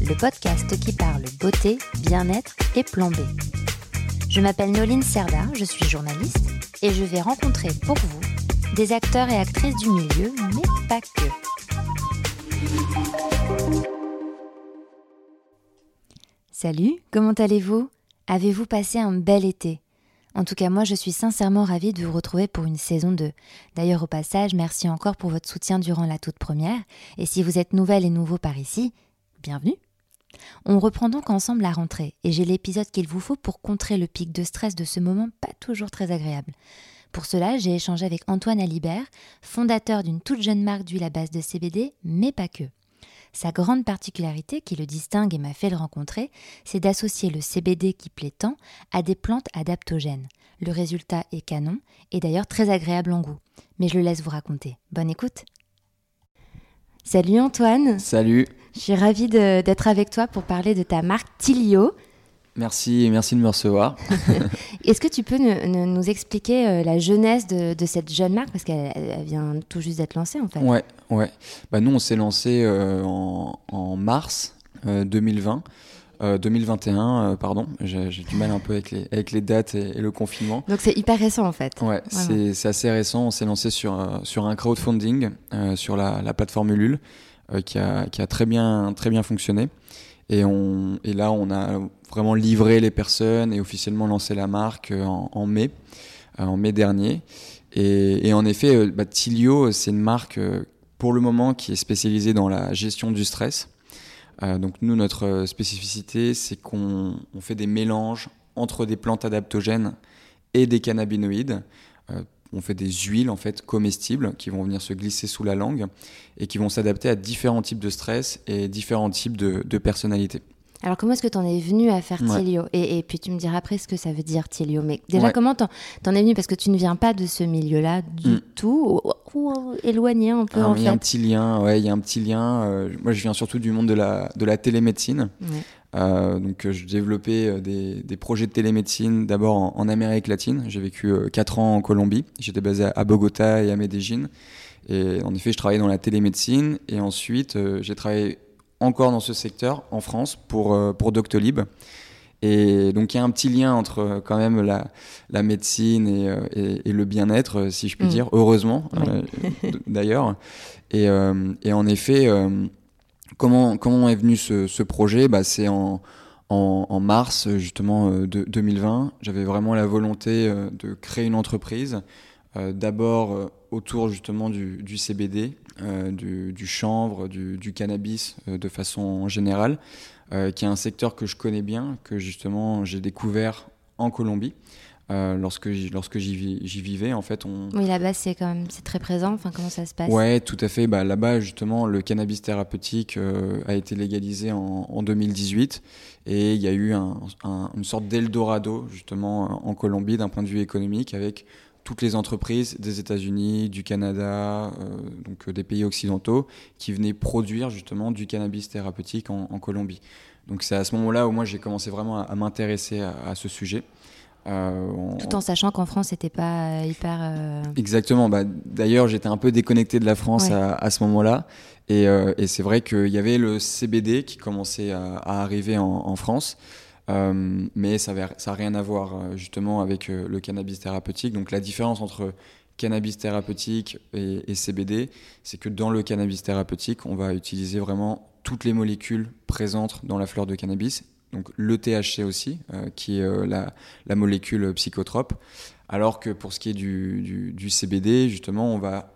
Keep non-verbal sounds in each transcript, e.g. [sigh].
le podcast qui parle beauté, bien-être et plan B. Je m'appelle Noline Serda, je suis journaliste et je vais rencontrer pour vous des acteurs et actrices du milieu, mais pas que. Salut, comment allez-vous? Avez-vous passé un bel été? En tout cas, moi, je suis sincèrement ravie de vous retrouver pour une saison 2. D'ailleurs, au passage, merci encore pour votre soutien durant la toute première. Et si vous êtes nouvelle et nouveau par ici, bienvenue on reprend donc ensemble la rentrée et j'ai l'épisode qu'il vous faut pour contrer le pic de stress de ce moment pas toujours très agréable. Pour cela, j'ai échangé avec Antoine Alibert, fondateur d'une toute jeune marque d'huile à base de CBD, mais pas que. Sa grande particularité qui le distingue et m'a fait le rencontrer, c'est d'associer le CBD qui plaît tant à des plantes adaptogènes. Le résultat est canon et d'ailleurs très agréable en goût. Mais je le laisse vous raconter. Bonne écoute. Salut Antoine. Salut. Je suis ravie d'être avec toi pour parler de ta marque Tilio. Merci, merci de me recevoir. [laughs] [laughs] Est-ce que tu peux nous, expliquer euh, la jeunesse de, cette jeune marque? Parce qu'elle vient tout juste d'être lancée en fait. Ouais, ouais. Bah nous on s'est lancé euh, en, mars 2020. Euh, 2021, pardon, j'ai du mal un peu avec les, avec les dates et, le confinement. Donc c'est hyper récent en fait. Ouais, c'est assez récent. On s'est lancé sur, sur un crowdfunding sur la, la plateforme Ulule qui, a, qui a très bien, fonctionné. Et, là, on a vraiment livré les personnes et officiellement lancé la marque euh, en, mai, euh, en mai dernier. Et, en effet, euh, bah, Tilio, c'est une marque pour le moment qui est spécialisée dans la gestion du stress. donc nous, notre spécificité, c'est qu'on fait des mélanges entre des plantes adaptogènes et des cannabinoïdes on fait des huiles en fait comestibles qui vont venir se glisser sous la langue et qui vont s'adapter à différents types de stress et différents types de, personnalités. Alors comment est-ce que tu en es venu à faire Tilio? Et, puis tu me diras après ce que ça veut dire Tilio. Mais déjà comment t'en en es venu? Parce que tu ne viens pas de ce milieu-là du mm. tout, ou, éloigné un peu en Il y a un petit lien, ouais, il y a un petit lien. Euh, moi je viens surtout du monde de la, de la télémédecine. Euh, donc, euh, je développais euh, des, des, projets de télémédecine d'abord en, Amérique latine. J'ai vécu 4 ans en Colombie. J'étais basé à Bogota et à Medellín. Et en effet, je travaillais dans la télémédecine. Et ensuite, j'ai travaillé encore dans ce secteur en France pour, pour Doctolib. Et donc il y a un petit lien entre quand même la, la médecine et, et, le bien-être, si je puis mm. dire, heureusement [laughs] d'ailleurs. Et, et, en effet, Comment, est venu ce, projet? Bah, C'est en, mars justement euh, de 2020. J'avais vraiment la volonté euh, de créer une entreprise, euh, d'abord autour justement du, CBD, du, chanvre, du, cannabis de façon générale, qui est un secteur que je connais bien, que justement j'ai découvert en Colombie. Euh, lorsque j'y, lorsque j'y, vivais en fait on oui là-bas c'est quand même c'est très présent enfin comment ça se passe? Ouais tout à fait bah, là-bas justement le cannabis thérapeutique euh, a été légalisé en, en, 2018 et il y a eu un, une sorte d'Eldorado justement en Colombie d'un point de vue économique avec toutes les entreprises des États-Unis, du Canada, euh, donc des pays occidentaux, qui venaient produire justement du cannabis thérapeutique en, en Colombie. Donc c'est à ce moment-là où moi j'ai commencé vraiment à, m'intéresser à, à, ce sujet. Euh, Tout en sachant qu'en France, c'était pas euh, hyper. Euh, Exactement. Bah, D'ailleurs, j'étais un peu déconnecté de la France à, ce moment-là. Et, et c'est vrai qu'il y avait le CBD qui commençait à, arriver en, France. mais ça n'a ça rien à voir justement avec le cannabis thérapeutique. Donc la différence entre cannabis thérapeutique et, et CBD, c'est que dans le cannabis thérapeutique, on va utiliser vraiment toutes les molécules présentes dans la fleur de cannabis donc le THC aussi, euh, qui est euh, la, molécule psychotrope. Alors que pour ce qui est du, CBD, justement, on va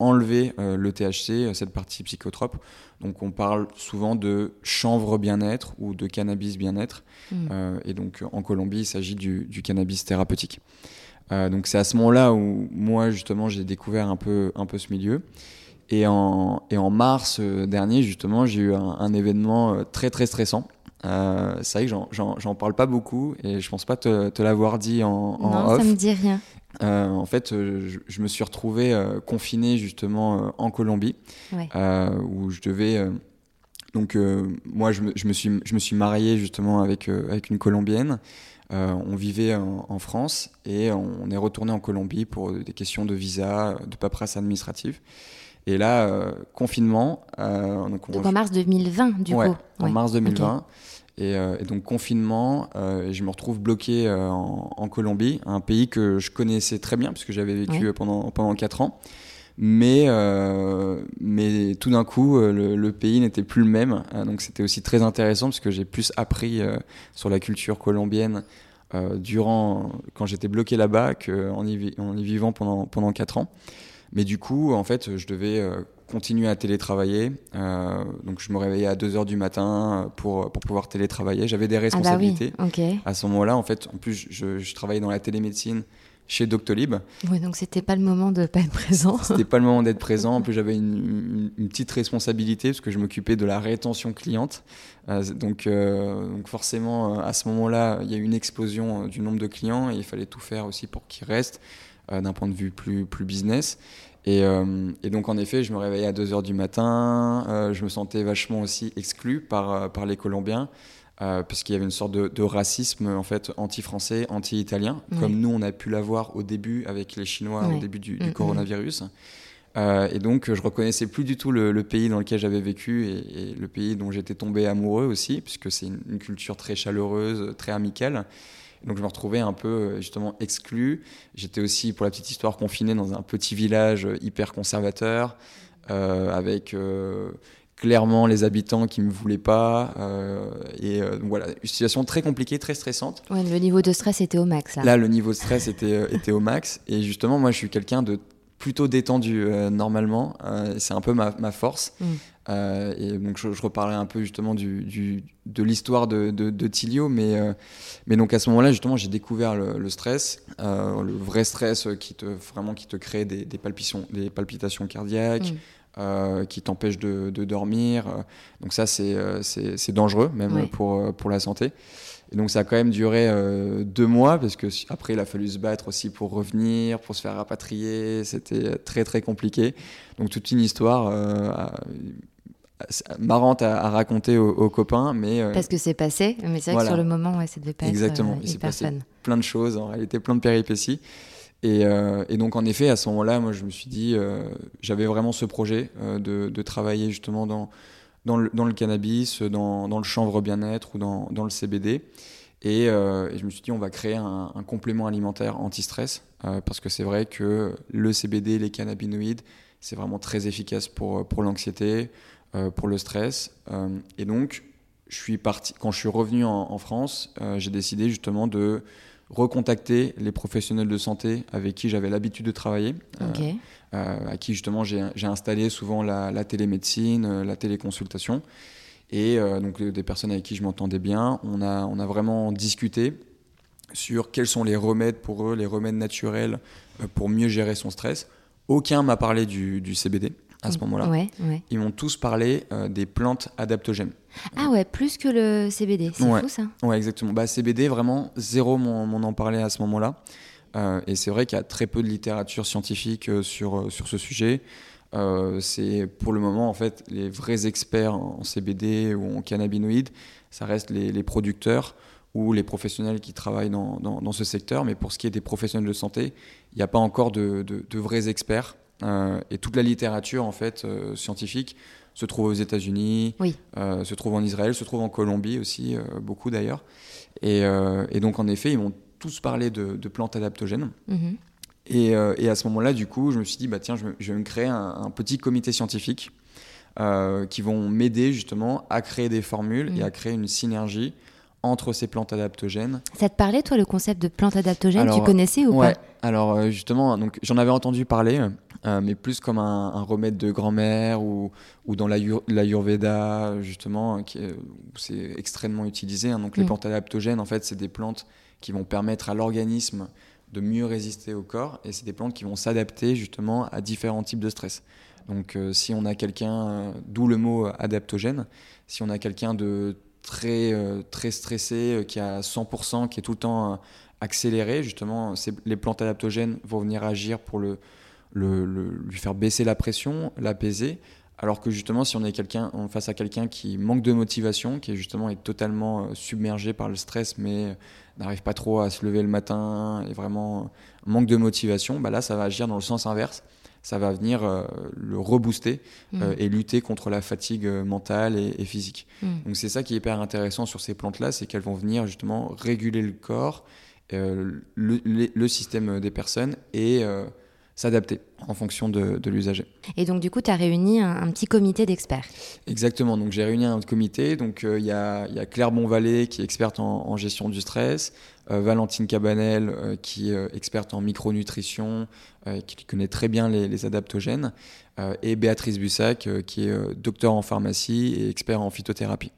enlever euh, le THC, cette partie psychotrope. Donc on parle souvent de chanvre bien-être ou de cannabis bien-être. Mmh. et donc en Colombie, il s'agit du, cannabis thérapeutique. donc c'est à ce moment-là où moi justement j'ai découvert un peu, un peu ce milieu. Et en, et en mars dernier justement j'ai eu un, un événement très très stressant c'est vrai que j'en parle pas beaucoup et je pense pas te, te l'avoir dit en, en non, ça me dit rien. en fait, je, me suis retrouvé confiné justement en Colombie, où je devais donc moi, je me, je me, suis, je me suis marié justement avec, avec une Colombienne. Euh, on vivait en, France et on est retourné en Colombie pour des questions de visa, de paperasse administrative. Et là, euh, confinement. Euh, donc, en mars 2020, du coup. En mars 2020. Et, donc confinement, je me retrouve bloqué en, Colombie, un pays que je connaissais très bien puisque j'avais vécu pendant, pendant 4 ans. Mais, mais tout d'un coup, le, pays n'était plus le même. donc c'était aussi très intéressant parce que j'ai plus appris sur la culture colombienne euh, durant, quand j'étais bloqué là-bas qu'en y, en y vivant pendant, pendant 4 ans. Mais du coup, en fait, je devais euh, continuer à télétravailler. Euh, donc, je me réveillais à 2 heures du matin pour, pour pouvoir télétravailler. J'avais des responsabilités. Ah bah oui. À ce moment-là, en fait, en plus, je, je travaillais dans la télémédecine chez Doctolib. Oui, donc c'était pas le moment de pas être présent. c'était pas le moment d'être présent. En [laughs] plus, j'avais une, petite responsabilité parce que je m'occupais de la rétention cliente. Euh, donc, euh, donc, forcément, euh, à ce moment-là, il y a eu une explosion du nombre de clients et il fallait tout faire aussi pour qu'ils restent d'un point de vue plus, plus business. Et, et, donc, en effet, je me réveillais à 2 heures du matin. je me sentais vachement aussi exclu par, par les Colombiens. Euh, parce qu'il y avait une sorte de, racisme en fait anti-français, anti-italien, comme nous on a pu l'avoir au début avec les Chinois au début du, mm, mm. coronavirus. Euh, et donc je reconnaissais plus du tout le, pays dans lequel j'avais vécu et, le pays dont j'étais tombé amoureux aussi, puisque c'est une, culture très chaleureuse, très amicale. Donc je me retrouvais un peu euh, justement exclu. J'étais aussi, pour la petite histoire, confiné dans un petit village hyper conservateur, avec clairement les habitants qui me voulaient pas. Euh, et euh, voilà, une situation très compliquée, très stressante. Ouais, le niveau de stress était au max. Là, le niveau de stress était, euh, était au max. Et justement, moi, je suis quelqu'un de plutôt détendu normalement. c'est un peu ma, ma force. Mm. et donc, je, reparlerai un peu justement du, du de l'histoire de, de, Tilio. Mais, mais donc, à ce moment-là, justement, j'ai découvert le, stress, le vrai stress qui te, vraiment qui te crée des, des palpitations, des palpitations cardiaques. Mm. Euh, qui t'empêche de, dormir. Donc ça, c'est euh, dangereux, même pour, euh, pour la santé. Et donc ça a quand même duré deux mois, parce que après, il a fallu se battre aussi pour revenir, pour se faire rapatrier. C'était très, très compliqué. Donc toute une histoire marrante à, raconter aux, copains. Mais, Parce que c'est passé, mais c'est vrai que sur le moment, ouais, ça devait pas Exactement. être il s'est passé plein de choses, en réalité plein de péripéties. Euh, et, donc en effet, à ce moment-là, moi je me suis dit, euh, j'avais vraiment ce projet euh, de, travailler justement dans, le, cannabis, dans, le chanvre bien-être ou dans, le CBD. Et, je me suis dit, on va créer un, complément alimentaire anti-stress, parce que c'est vrai que le CBD, les cannabinoïdes, c'est vraiment très efficace pour, l'anxiété, pour le stress. et donc, je suis parti, quand je suis revenu en, en France, j'ai décidé justement de recontacter les professionnels de santé avec qui j'avais l'habitude de travailler, euh, euh, à qui justement j'ai installé souvent la, télémédecine, euh, la téléconsultation. Et donc des personnes avec qui je m'entendais bien, on a, on a vraiment discuté sur quels sont les remèdes pour eux, les remèdes naturels pour mieux gérer son stress. Aucun m'a parlé du, du CBD à ce moment-là. Ils m'ont tous parlé euh, des plantes adaptogènes. Ah ouais, plus que le CBD, c'est fou ça Ouais, exactement. Bah, CBD, vraiment, zéro m'en en parlait à ce moment-là. Euh, et c'est vrai qu'il y a très peu de littérature scientifique euh, sur, sur ce sujet. c'est pour le moment, en fait, les vrais experts en CBD ou en cannabinoïdes, ça reste les, les producteurs ou les professionnels qui travaillent dans, dans, dans, ce secteur. Mais pour ce qui est des professionnels de santé, il n'y a pas encore de, de, de vrais experts. Euh, et toute la littérature en fait euh, scientifique se trouve aux États-Unis, euh, se trouve en Israël, se trouve en Colombie aussi, beaucoup d'ailleurs. Et, donc en effet, ils m'ont tous parlé de, plantes adaptogènes. Mhm. Et, à ce moment-là, du coup, je me suis dit, bah, tiens, je, vais me créer un, petit comité scientifique qui vont m'aider justement à créer des formules et mhm. à créer une synergie entre ces plantes adaptogènes. Ça te parlait, toi, le concept de plantes adaptogènes? Tu connaissais ou ouais. Alors, justement, donc, j'en avais entendu parler. Euh, mais plus comme un, remède de grand-mère ou, ou dans l'Ayurveda, justement, qui c'est extrêmement utilisé. Hein. Donc les mm. plantes adaptogènes, en fait, c'est des plantes qui vont permettre à l'organisme de mieux résister au corps et c'est des plantes qui vont s'adapter justement à différents types de stress. Donc euh, si on a quelqu'un, euh, d'où le mot adaptogène, si on a quelqu'un de très, très stressé, qui a 100%, qui est tout le temps accéléré, justement, les plantes adaptogènes vont venir agir pour le, le, lui faire baisser la pression, l'apaiser. Alors que justement, si on est quelqu'un, face à quelqu'un qui manque de motivation, qui est justement est totalement euh, submergé par le stress, mais n'arrive pas trop à se lever le matin et vraiment manque de motivation, bah là, ça va agir dans le sens inverse. Ça va venir euh, le rebooster mmh. euh, et lutter contre la fatigue mentale et, physique. Mmh. Donc c'est ça qui est hyper intéressant sur ces plantes-là, c'est qu'elles vont venir justement réguler le corps, le, le, système des personnes et s'adapter en fonction de, l'usager. Et donc, du coup, tu as réuni un, petit comité d'experts. Exactement. Donc, j'ai réuni un comité. Donc, euh, il y, a, Claire Bonvalet, qui est experte en, gestion du stress, euh, Valentine Cabanel, euh, qui est experte en micronutrition, qui connaît très bien les, adaptogènes, et Béatrice Bussac, qui est docteur en pharmacie et expert en phytothérapie.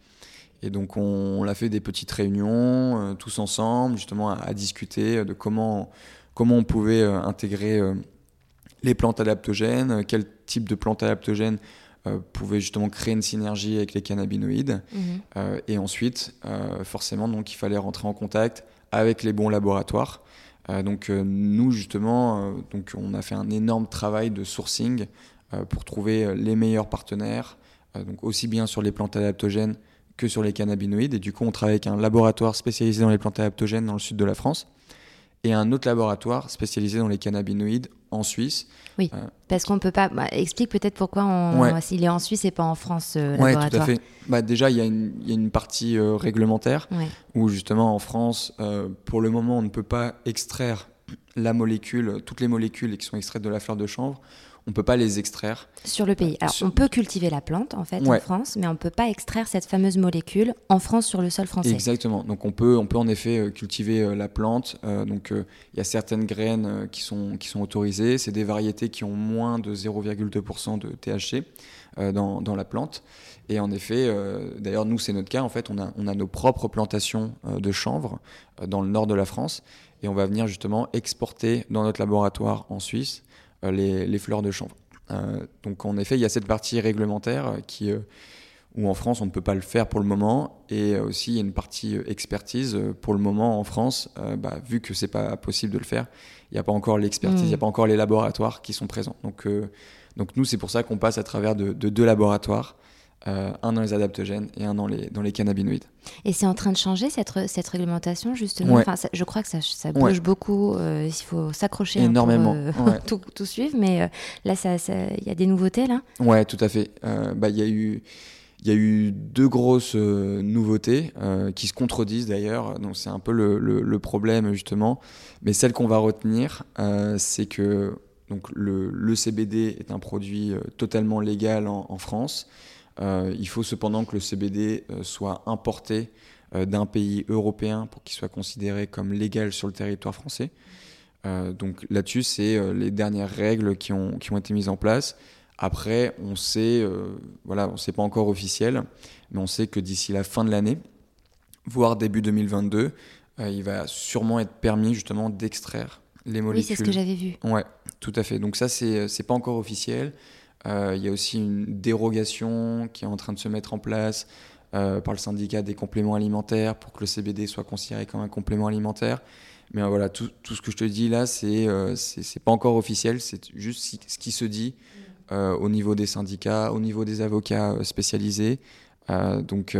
Et donc, on, a fait des petites réunions, tous ensemble, justement, à, à, discuter de comment, comment on pouvait intégrer les plantes adaptogènes, euh, quel type de plantes adaptogènes euh, pouvaient justement créer une synergie avec les cannabinoïdes. Mhm. Euh, et ensuite, forcément, donc, il fallait rentrer en contact avec les bons laboratoires. donc nous, justement, donc, on a fait un énorme travail de sourcing pour trouver les meilleurs partenaires, donc aussi bien sur les plantes adaptogènes que sur les cannabinoïdes. Et du coup, on travaille avec un laboratoire spécialisé dans les plantes adaptogènes dans le sud de la France et un autre laboratoire spécialisé dans les cannabinoïdes en Suisse. Oui, euh, parce qu'on peut pas. Bah, explique peut-être pourquoi on, s'il est en Suisse et pas en France. Euh, oui, tout à fait. Bah, déjà, il y, y, a une partie euh, réglementaire où justement en France, euh, pour le moment, on ne peut pas extraire la molécule, toutes les molécules qui sont extraites de la fleur de chanvre on peut pas les extraire. Sur le pays. Alors, on peut cultiver la plante, en fait, en France, mais on peut pas extraire cette fameuse molécule en France sur le sol français. Exactement. Donc, on peut, on peut en effet euh, cultiver euh, la plante. Euh, donc, il y a certaines graines qui, sont, qui sont autorisées. C'est des variétés qui ont moins de 0,2% de THC dans, dans, la plante. Et en effet, d'ailleurs, nous, c'est notre cas. En fait, on a, on a nos propres plantations de chanvre dans le nord de la France. Et on va venir justement exporter dans notre laboratoire en Suisse euh, les, fleurs de chanvre. Euh, donc en effet, il y a cette partie réglementaire euh, qui où en France on ne peut pas le faire pour le moment, et aussi il y a une partie expertise pour le moment en France, bah, vu que c'est pas possible de le faire, il n'y a pas encore l'expertise, il n'y a mm. pas encore les laboratoires qui sont présents. Donc, donc nous c'est pour ça qu'on passe à travers de deux laboratoires euh, un dans les adaptogènes et un dans les, dans les cannabinoïdes. Et c'est en train de changer cette, cette réglementation justement? Enfin, Je crois que ça, ça bouge beaucoup, euh, il faut s'accrocher énormément pour euh, [laughs] tout, tout, suivre, mais là il y a des nouveautés là? Ouais, tout à fait. Bah, il y a eu... Il y a eu deux grosses nouveautés qui se contredisent d'ailleurs, donc c'est un peu le, le, problème justement. Mais celle qu'on va retenir, c'est que donc le, le, CBD est un produit totalement légal en, en France. Euh, il faut cependant que le CBD euh, soit importé euh, d'un pays européen pour qu'il soit considéré comme légal sur le territoire français. donc là-dessus, c'est les dernières règles qui ont, qui ont été mises en place. Après, on sait, voilà, on sait pas encore officiel, mais on sait que d'ici la fin de l'année, voire début 2022, il va sûrement être permis justement d'extraire les molécules. Oui, c'est ce que j'avais vu. Ouais, tout à fait. Donc ça, c'est c'est pas encore officiel. Euh, il y a aussi une dérogation qui est en train de se mettre en place euh, par le syndicat des compléments alimentaires pour que le CBD soit considéré comme un complément alimentaire. Mais euh, voilà, tout, ce que je te dis là, c'est c'est pas encore officiel, c'est juste ce qui se dit au niveau des syndicats, au niveau des avocats spécialisés. donc,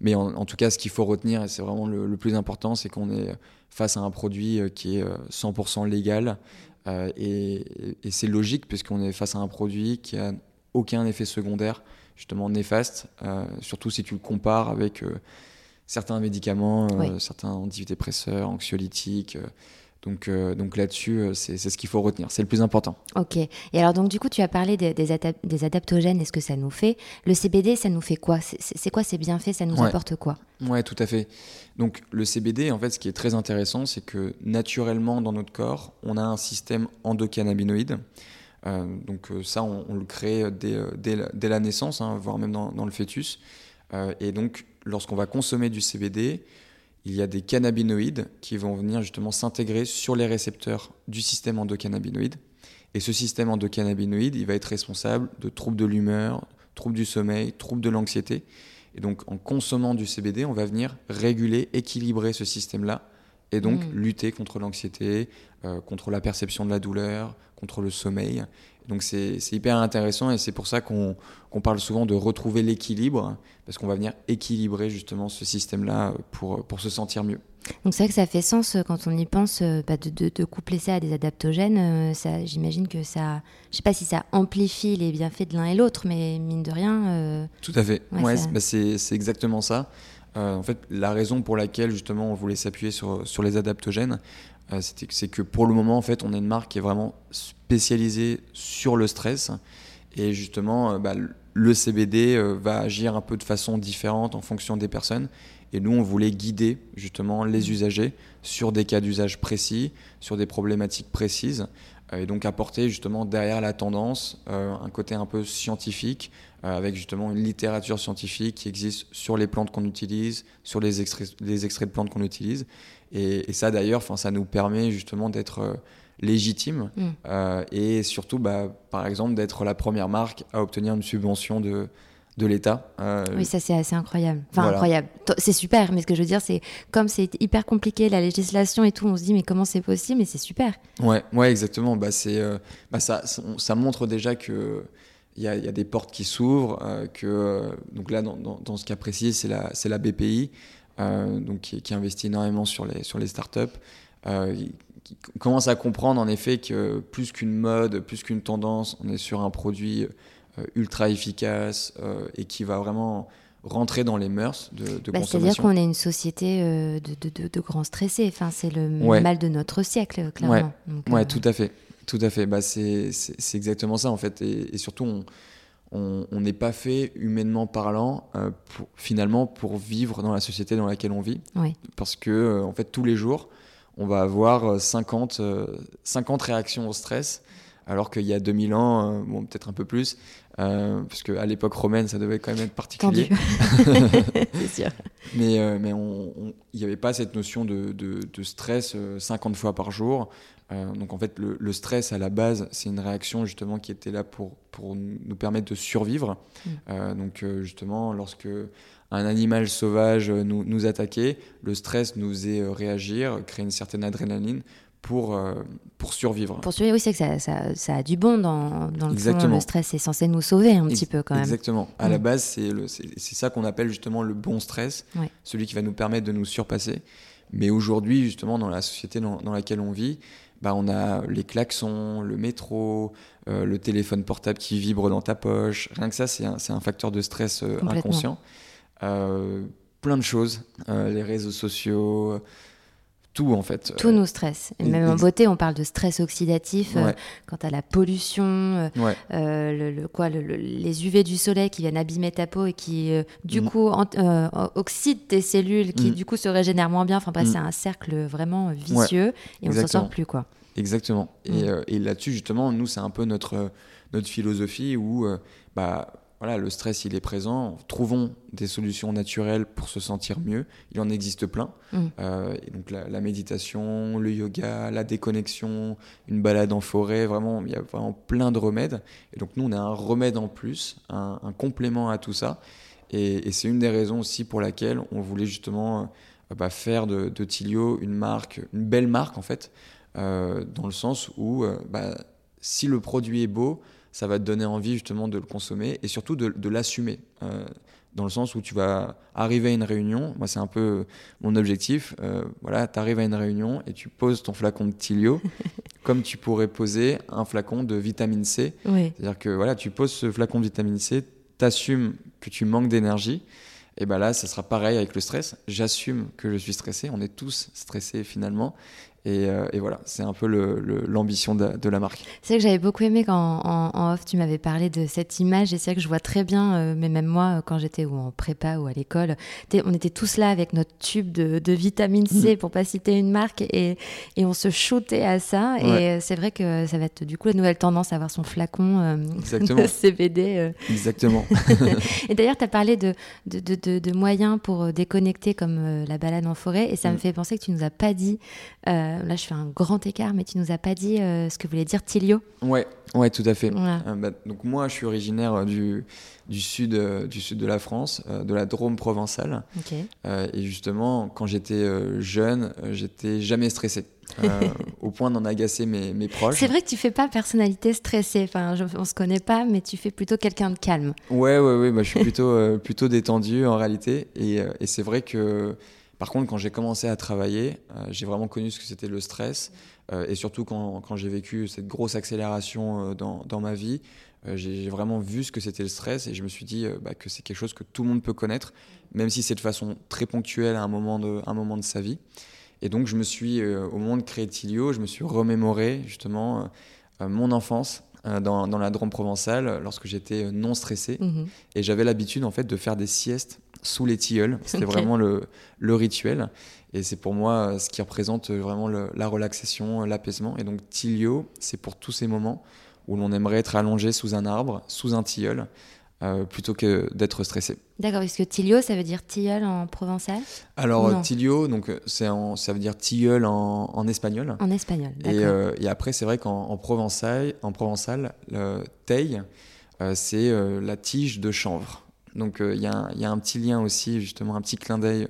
mais en, tout cas, ce qu'il faut retenir, et c'est vraiment le, plus important, c'est qu'on est face à un produit qui est 100% légal, euh, et, c'est logique puisqu'on est face à un produit qui a aucun effet secondaire justement néfaste, euh, surtout si tu le compares avec euh, certains médicaments, certains antidépresseurs, anxiolytiques. Donc, donc là-dessus, c'est ce qu'il faut retenir. C'est le plus important. Ok. Et alors, donc, du coup, tu as parlé des, des, adaptogènes et ce que ça nous fait. Le CBD, ça nous fait quoi? C'est quoi ces bienfaits? Ça nous apporte quoi? Ouais, tout à fait. Donc le CBD, en fait, ce qui est très intéressant, c'est que naturellement dans notre corps, on a un système endocannabinoïde. Euh, donc euh, ça, on, le crée dès, euh, dès, la, naissance, hein, voire même dans, dans le fœtus. Euh, et donc, lorsqu'on va consommer du CBD, il y a des cannabinoïdes qui vont venir justement s'intégrer sur les récepteurs du système endocannabinoïde. Et ce système endocannabinoïde, il va être responsable de troubles de l'humeur, troubles du sommeil, troubles de l'anxiété. Et donc, en consommant du CBD, on va venir réguler, équilibrer ce système-là et donc mm. lutter contre l'anxiété, euh, contre la perception de la douleur, contre le sommeil. Donc c'est hyper intéressant et c'est pour ça qu'on parle souvent de retrouver l'équilibre, parce qu'on va venir équilibrer justement ce système-là pour, pour se sentir mieux. Donc c'est vrai que ça fait sens euh, quand on y pense euh, bah, de, de, coupler ça à des adaptogènes. J'imagine que ça, je sais pas si ça amplifie les bienfaits de l'un et l'autre, mais mine de rien. Tout à fait. Ouais, bah, c'est exactement ça. Euh, en fait, la raison pour laquelle justement on voulait s'appuyer sur, sur les adaptogènes, euh, c'est que pour le moment, en fait, on est une marque qui est vraiment spécialisée sur le stress. Et justement, euh, bah, le CBD va agir un peu de façon différente en fonction des personnes. Et nous, on voulait guider justement les usagers sur des cas d'usage précis, sur des problématiques précises, et donc apporter justement derrière la tendance un côté un peu scientifique, euh, avec justement une littérature scientifique qui existe sur les plantes qu'on utilise, sur les extraits, les extraits de plantes qu'on utilise. Et, ça d'ailleurs, ça nous permet justement d'être euh, légitime mm. euh, et surtout, bah, par exemple, d'être la première marque à obtenir une subvention de, de l'État. oui, ça c'est assez incroyable. Enfin, incroyable. C'est super, mais ce que je veux dire, c'est comme c'est hyper compliqué, la législation et tout, on se dit, mais comment c'est possible? Mais c'est super. Ouais, ouais, exactement. Bah, c'est, bah, ça, ça montre déjà que il y, a, des portes qui s'ouvrent. Euh, que, euh, donc là, dans, ce cas précis, c'est la, la BPI euh, donc qui, investit énormément sur les, sur les startups. Qui, qui commence à comprendre en effet que plus qu'une mode, plus qu'une tendance, on est sur un produit ultra efficace et qui va vraiment rentrer dans les mœurs de, de bah. C'est-à-dire qu'on est une société de, de, de, grands stressés. Enfin, c'est le mal de notre siècle, clairement. Ouais, tout à fait. Tout à fait, bah, c'est exactement ça en fait. Et, surtout, on n'est pas fait, humainement parlant, euh, pour, finalement, pour vivre dans la société dans laquelle on vit. Parce que, euh, en fait, tous les jours, on va avoir 50, euh, 50 réactions au stress, alors qu'il y a 2000 ans, bon, peut-être un peu plus, parce qu'à l'époque romaine, ça devait quand même être particulier. [laughs] c'est sûr. Mais il n'y avait pas cette notion de, de, de stress 50 fois par jour. Euh, donc en fait, le, stress à la base, c'est une réaction justement qui était là pour, pour nous permettre de survivre. Mm. Euh, donc euh, justement, lorsque un animal sauvage nous, nous attaquait, le stress nous faisait réagir, créer une certaine adrénaline pour, pour survivre. Pour survivre, oui, c'est que ça, ça, ça, a du bon dans, dans le Exactement. fond. Le stress est censé nous sauver un petit peu quand même. Exactement. À la mm. base, c'est ça qu'on appelle justement le bon stress, celui qui va nous permettre de nous surpasser. Mais aujourd'hui, justement, dans la société dans, dans laquelle on vit, bah, on a les klaxons, le métro, euh, le téléphone portable qui vibre dans ta poche. Rien que ça, c'est un, facteur de stress euh, inconscient. Euh, plein de choses, les réseaux sociaux, tout en fait. Tout nous stresse. Et même en beauté, on parle de stress oxydatif quant à la pollution, le, quoi, les UV du soleil qui viennent abîmer ta peau et qui du mm. coup oxydent tes cellules, qui mm. du coup se régénèrent moins bien. Enfin, mm. c'est un cercle vraiment vicieux et on s'en sort plus quoi. Exactement. Et, euh, et là-dessus, justement, nous, c'est un peu notre, notre philosophie où euh, bah, voilà, le stress, il est présent. Trouvons des solutions naturelles pour se sentir mieux. Il en existe plein. Mm. Euh, et donc la, méditation, le yoga, la déconnexion, une balade en forêt, vraiment, il y a vraiment plein de remèdes. Et donc nous, on a un remède en plus, un, complément à tout ça. Et, et c'est une des raisons aussi pour laquelle on voulait justement bah, faire de, de Tilio une marque, une belle marque en fait, euh, dans le sens où euh, bah, si le produit est beau, ça va te donner envie justement de le consommer et surtout de, de l'assumer. Euh, dans le sens où tu vas arriver à une réunion, moi c'est un peu mon objectif, voilà, tu arrives à une réunion et tu poses ton flacon de Tilio [laughs] comme tu pourrais poser un flacon de vitamine C. C'est-à-dire que voilà, tu poses ce flacon de vitamine C, t'assumes que tu manques d'énergie, et ben là, ça sera pareil avec le stress. J'assume que je suis stressé, on est tous stressés finalement, euh, et, voilà, c'est un peu l'ambition de, de, la marque. C'est vrai que j'avais beaucoup aimé quand en, off tu m'avais parlé de cette image et c'est vrai que je vois très bien, euh, mais même moi euh, quand j'étais en prépa ou à l'école, on était tous là avec notre tube de, de vitamine C mm. pour pas citer une marque et, et on se shootait à ça et c'est vrai que ça va être du coup la nouvelle tendance à avoir son flacon [laughs] de CBD. Exactement. [laughs] et d'ailleurs tu as parlé de, moyens pour déconnecter comme la balade en forêt et ça me mm. fait penser que tu nous as pas dit là je fais un grand écart, mais tu nous as pas dit ce que voulait dire Tilio. Ouais, ouais, tout à fait. Bah, donc moi, je suis originaire du, du sud, du sud de la France, de la Drôme provençale. et justement, quand j'étais jeune, j'étais jamais stressé. [laughs] au point d'en agacer mes, mes proches. C'est vrai que tu fais pas personnalité stressée. Enfin, je, on se connaît pas, mais tu fais plutôt quelqu'un de calme. Ouais, ouais, ouais. Bah, je suis plutôt, plutôt détendu en réalité. Et, et c'est vrai que par contre, quand j'ai commencé à travailler, euh, j'ai vraiment connu ce que c'était le stress. Euh, et surtout quand, quand j'ai vécu cette grosse accélération euh, dans, dans, ma vie, j'ai vraiment vu ce que c'était le stress et je me suis dit bah, que c'est quelque chose que tout le monde peut connaître, même si c'est de façon très ponctuelle à un moment de, un moment de sa vie. Et donc, je me suis, au moment de créer Tilio, je me suis remémoré justement mon enfance dans, dans, la Drôme provençale lorsque j'étais non stressé. Mmh et j'avais l'habitude en fait de faire des siestes sous les tilleuls. C'était vraiment le, le, rituel. Et c'est pour moi ce qui représente vraiment la relaxation, l'apaisement. Et donc Tilio, c'est pour tous ces moments où l'on aimerait être allongé sous un arbre, sous un tilleul, euh, plutôt que d'être stressé. D'accord, parce que Tilio, ça veut dire tilleul en provençal? Alors Tilio, donc ça veut dire tilleul en, en espagnol. En espagnol, d'accord. Et, euh, et, après, c'est vrai qu'en provençal, en provençal, le teille, euh, c'est la tige de chanvre. Donc il y, y, a un petit lien aussi, justement, un petit clin d'œil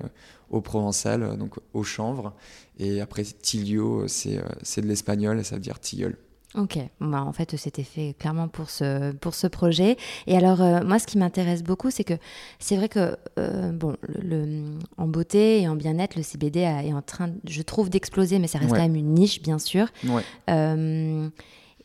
au provençal, donc au chanvre. Et après, tilio, c'est de l'espagnol et ça veut dire tilleul. Ok, bah, en fait c'était fait clairement pour ce, pour ce projet. Et alors moi ce qui m'intéresse beaucoup c'est que c'est vrai que bon, le, en beauté et en bien-être le CBD est en train, je trouve, d'exploser, mais ça reste quand même une niche bien sûr. Ouais.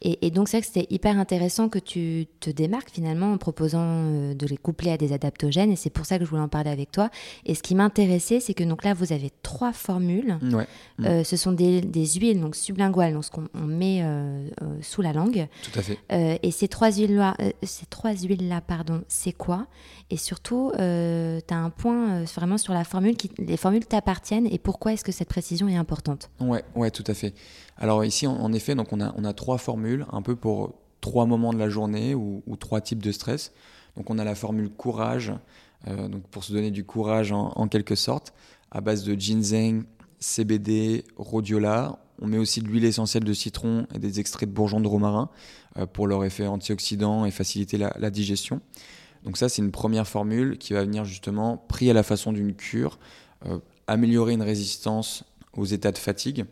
Et, donc, c'est vrai que c'était hyper intéressant que tu te démarques finalement en proposant euh, de les coupler à des adaptogènes. Et c'est pour ça que je voulais en parler avec toi. Et ce qui m'intéressait, c'est que donc là, vous avez trois formules. Ouais. Euh, ce sont des, des, huiles donc sublinguales, donc ce qu'on met euh, sous la langue. Tout à fait. et ces trois huiles-là, ces trois huiles-là, pardon, c'est quoi? Et surtout, tu as un point vraiment sur la formule, qui, les formules t'appartiennent. Et pourquoi est-ce que cette précision est importante? Ouais, ouais, tout à fait. Alors ici, en, effet, donc on a, on a trois formules, un peu pour trois moments de la journée ou, trois types de stress. Donc on a la formule courage, euh, donc pour se donner du courage en, quelque sorte, à base de ginseng, CBD, rhodiola. On met aussi de l'huile essentielle de citron et des extraits de bourgeons de romarin euh, pour leur effet antioxydant et faciliter la, digestion. Donc ça, c'est une première formule qui va venir justement, pris à la façon d'une cure, euh, améliorer une résistance aux états de fatigue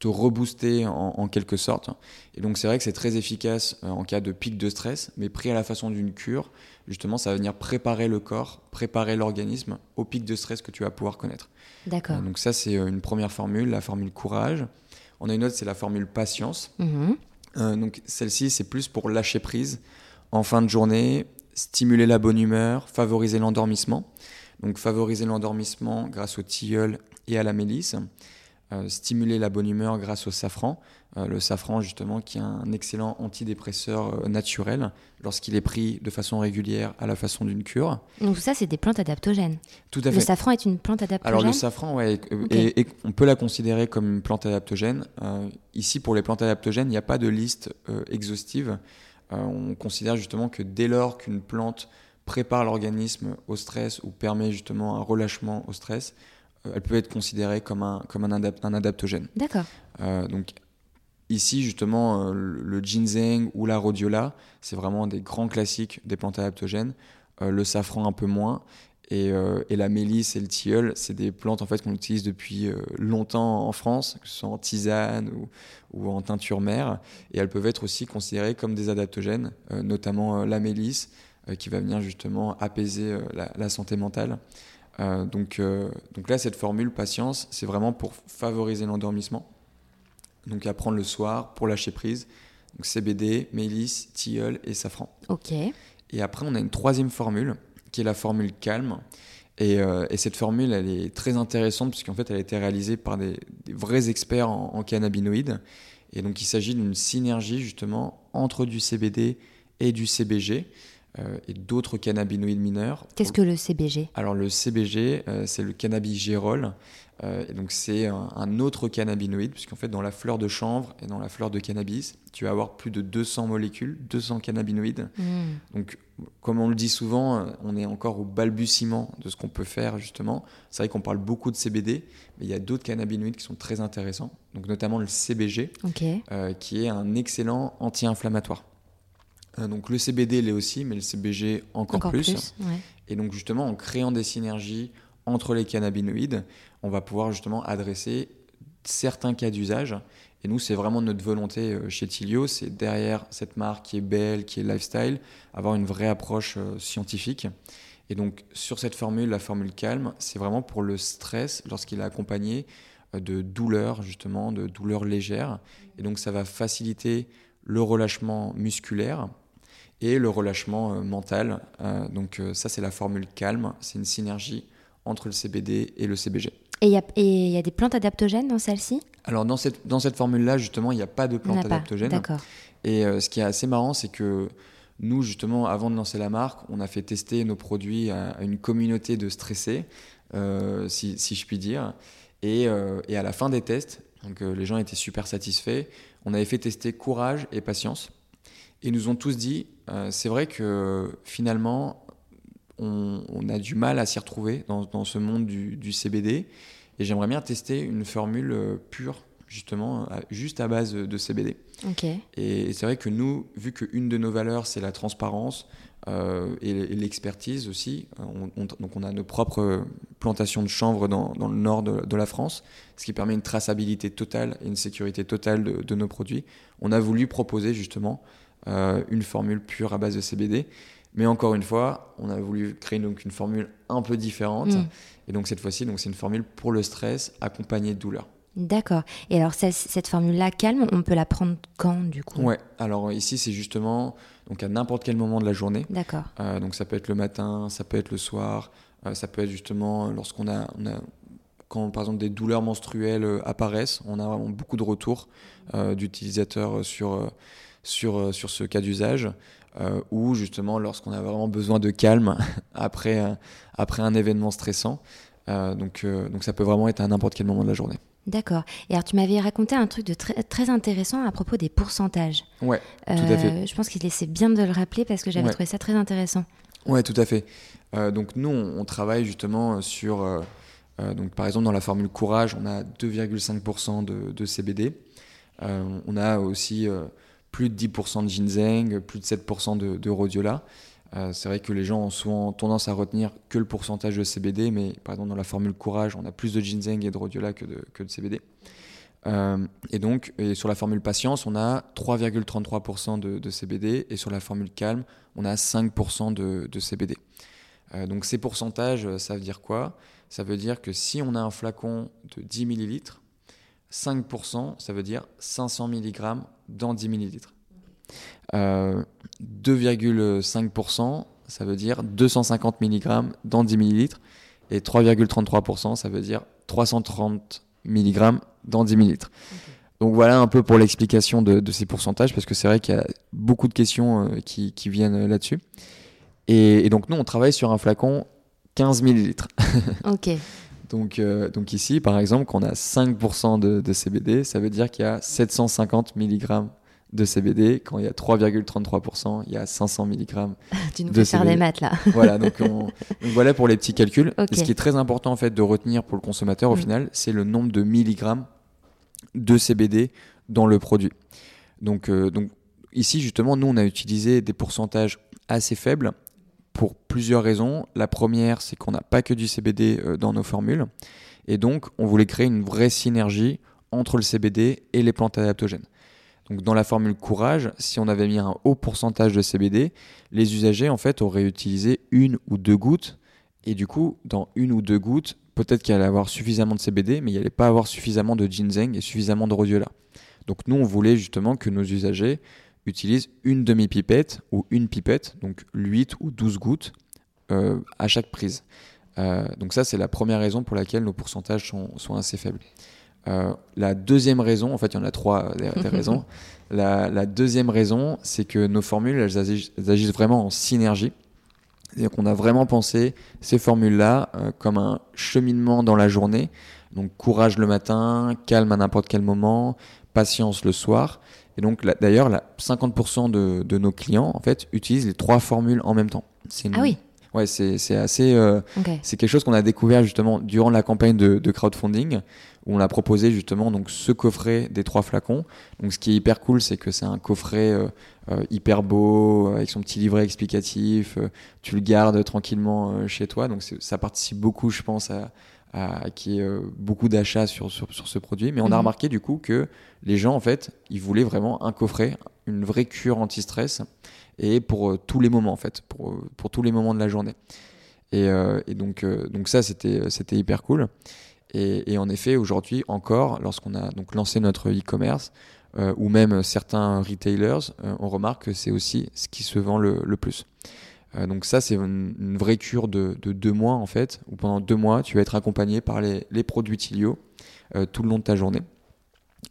te rebooster en, quelque sorte. Et donc c'est vrai que c'est très efficace euh, en cas de pic de stress, mais pris à la façon d'une cure, justement, ça va venir préparer le corps, préparer l'organisme au pic de stress que tu vas pouvoir connaître. D'accord. Euh, donc ça, c'est euh, une première formule, la formule courage. On a une autre, c'est la formule patience. Mm-hmm. donc celle-ci, c'est plus pour lâcher prise en fin de journée, stimuler la bonne humeur, favoriser l'endormissement. Donc favoriser l'endormissement grâce au tilleul et à la mélisse. Euh, stimuler la bonne humeur grâce au safran. Euh, le safran, justement, qui est un excellent antidépresseur euh, naturel lorsqu'il est pris de façon régulière à la façon d'une cure. Donc ça, c'est des plantes adaptogènes. Tout à fait. Le safran est une plante adaptogène Alors le safran, ouais, et, on peut la considérer comme une plante adaptogène. ici, pour les plantes adaptogènes, il n'y a pas de liste exhaustive. on considère justement que dès lors qu'une plante prépare l'organisme au stress ou permet justement un relâchement au stress, elle peut être considérée comme un, comme un, un adaptogène. D'accord. Euh, donc ici, justement, euh, le ginseng ou la rhodiola, c'est vraiment des grands classiques des plantes adaptogènes. le safran un peu moins. Et, et, la mélisse et le tilleul, c'est des plantes en fait qu'on utilise depuis longtemps en France, que ce soit en tisane ou, ou, en teinture mère. Et elles peuvent être aussi considérées comme des adaptogènes, notamment la mélisse, qui va venir justement apaiser la, la, santé mentale. Euh, donc, euh, donc là, cette formule patience, c'est vraiment pour favoriser l'endormissement. Donc à prendre le soir pour lâcher prise. Donc CBD, mélisse, tilleul et safran. Ok. Et après, on a une troisième formule qui est la formule calme. Et, euh, et cette formule, elle est très intéressante puisqu'en fait, elle a été réalisée par des, vrais experts en, en, cannabinoïdes. Et donc, il s'agit d'une synergie justement entre du CBD et du CBG. Euh, et d'autres cannabinoïdes mineurs. Qu'est-ce que le CBG Alors le CBG, euh, c'est le cannabigérol. Euh, et donc c'est un, autre cannabinoïde, puisqu'en fait dans la fleur de chanvre et dans la fleur de cannabis, tu vas avoir plus de 200 molécules, 200 cannabinoïdes. Mm. Donc comme on le dit souvent, on est encore au balbutiement de ce qu'on peut faire justement. C'est vrai qu'on parle beaucoup de CBD, mais il y a d'autres cannabinoïdes qui sont très intéressants, donc notamment le CBG, euh, qui est un excellent anti-inflammatoire. Donc le CBD l'est aussi, mais le CBG encore, plus. Et donc justement en créant des synergies entre les cannabinoïdes, on va pouvoir justement adresser certains cas d'usage. Et nous, c'est vraiment notre volonté euh, chez Tilio, c'est derrière cette marque qui est belle, qui est lifestyle, avoir une vraie approche euh, scientifique. Et donc, sur cette formule, la formule calme, c'est vraiment pour le stress lorsqu'il est accompagné euh, de douleurs, justement, de douleurs légères. Et donc, ça va faciliter le relâchement musculaire et le relâchement mental. donc, ça, c'est la formule calme. C'est une synergie entre le CBD et le CBG. Et il y, a des plantes adaptogènes dans celle-ci? Alors dans cette, dans cette formule-là, justement, il n'y a pas de plantes adaptogènes. D'accord. Et euh, ce qui est assez marrant, c'est que nous, justement, avant de lancer la marque, on a fait tester nos produits à, une communauté de stressés, euh, si, si, je puis dire. Et, euh, et, à la fin des tests, donc les gens étaient super satisfaits, on avait fait tester courage et patience. Et nous ont tous dit, c'est vrai que finalement, on, a du mal à s'y retrouver dans, ce monde du, CBD. Et j'aimerais bien tester une formule euh, pure, justement, juste à base de CBD. Et, c'est vrai que nous, vu qu'une de nos valeurs, c'est la transparence euh, et, l'expertise aussi, donc on a nos propres plantations de chanvre dans, le nord de, la France, ce qui permet une traçabilité totale et une sécurité totale de, nos produits. On a voulu proposer justement euh, une formule pure à base de CBD. Mais encore une fois, on a voulu créer donc une formule un peu différente. Mm. Et donc cette fois-ci, c'est une formule pour le stress accompagnée de douleur. D'accord. Et alors cette formule-là calme, on peut la prendre quand du coup? Ouais. Alors ici c'est justement donc à n'importe quel moment de la journée. D'accord. Euh, donc ça peut être le matin, ça peut être le soir, euh, ça peut être justement lorsqu'on a, on a quand par exemple des douleurs menstruelles apparaissent, on a vraiment beaucoup de retours d'utilisateurs sur sur sur ce cas d'usage. Euh, ou justement lorsqu'on a vraiment besoin de calme [laughs] après, euh, après un événement stressant. Euh, donc, donc ça peut vraiment être à n'importe quel moment de la journée. D'accord. Et alors, tu m'avais raconté un truc de très, très intéressant à propos des pourcentages. Ouais, tout à fait. Je pense qu'il essaie bien de le rappeler parce que j'avais trouvé ça très intéressant. Ouais, tout à fait. donc, nous, on, travaille justement sur. donc, par exemple, dans la formule courage, on a 2,5% de, de, CBD. on a aussi plus de 10% de ginseng, plus de 7% de, de rhodiola. Euh, c'est vrai que les gens ont souvent tendance à retenir que le pourcentage de CBD, mais par exemple dans la formule courage, on a plus de ginseng et de rhodiola que de, CBD. Euh, et donc, sur la formule patience, on a 3,33% de, CBD, et sur la formule calme, on a 5% de, CBD. Euh, donc ces pourcentages, ça veut dire quoi? Ça veut dire que si on a un flacon de 10 millilitres, 5%, ça veut dire 500 mg dans 10 millilitres. 2,5%, ça veut dire 250 mg dans 10 millilitres. Et 3,33%, ça veut dire 330 mg dans 10 millilitres. Donc voilà un peu pour l'explication de, ces pourcentages, parce que c'est vrai qu'il y a beaucoup de questions euh, qui, viennent là-dessus. Et, et, donc nous, on travaille sur un flacon 15 millilitres. ok. [laughs] Donc, euh, donc ici, par exemple, quand on a 5% de, CBD, ça veut dire qu'il y a 750 mg de CBD. Quand il y a 3,33%, il y a 500 mg [laughs] tu nous fais faire des maths là. [laughs] voilà, donc, voilà pour les petits calculs. ce qui est très important en fait de retenir pour le consommateur au mm. final, c'est le nombre de milligrammes de CBD dans le produit. Donc, euh, donc ici justement, nous on a utilisé des pourcentages assez faibles pour plusieurs raisons. La première, c'est qu'on n'a pas que du CBD euh, dans nos formules. Et donc, on voulait créer une vraie synergie entre le CBD et les plantes adaptogènes. Donc, dans la formule Courage, si on avait mis un haut pourcentage de CBD, les usagers, en fait, auraient utilisé une ou deux gouttes. Et du coup, dans une ou deux gouttes, peut-être qu'il allait avoir suffisamment de CBD, mais il n'y allait pas avoir suffisamment de ginseng et suffisamment de rhodiola. Donc, nous, on voulait justement que nos usagers utilise une demi-pipette ou une pipette, donc 8 ou 12 gouttes euh, à chaque prise. Euh, donc ça, c'est la première raison pour laquelle nos pourcentages sont, assez faibles. Euh, la deuxième raison, en fait, il y en a trois des, [laughs] raisons. La, deuxième raison, c'est que nos formules, elles agissent, vraiment en synergie. C'est-à-dire qu'on a vraiment pensé ces formules-là comme un cheminement dans la journée. Donc courage le matin, calme à n'importe quel moment, patience le soir. Et donc d'ailleurs, 50% de, de, nos clients en fait utilisent les trois formules en même temps. Ah oui. Ouais, c'est assez. Euh, c'est quelque chose qu'on a découvert justement durant la campagne de, de, crowdfunding où on a proposé justement donc ce coffret des trois flacons. Donc ce qui est hyper cool, c'est que c'est un coffret euh, euh, hyper beau avec son petit livret explicatif. tu le gardes tranquillement chez toi. Donc ça participe beaucoup, je pense, à qui est beaucoup d'achats sur, sur, sur, ce produit. Mais on a mhm. remarqué du coup que les gens en fait, ils voulaient vraiment un coffret, une vraie cure anti-stress et pour euh, tous les moments en fait, pour, euh, pour tous les moments de la journée. Et, euh, et donc, donc ça, c'était, hyper cool. Et, et en effet, aujourd'hui encore, lorsqu'on a donc lancé notre e-commerce, ou même certains retailers, on remarque que c'est aussi ce qui se vend le, le plus. Donc ça, c'est une, vraie cure de, de, deux mois en fait, où pendant deux mois, tu vas être accompagné par les, produits Tilio tout le long de ta journée.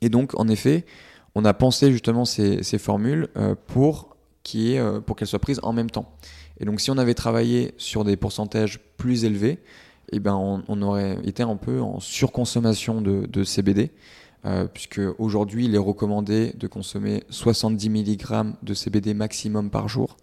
Et donc, en effet, on a pensé justement ces, formules euh, pour qu'elle soit prise en même temps. Et donc si on avait travaillé sur des pourcentages plus élevés, eh ben on, aurait été un peu en surconsommation de, CBD, euh, puisque aujourd'hui il est recommandé de consommer 70 mg de CBD maximum par jour.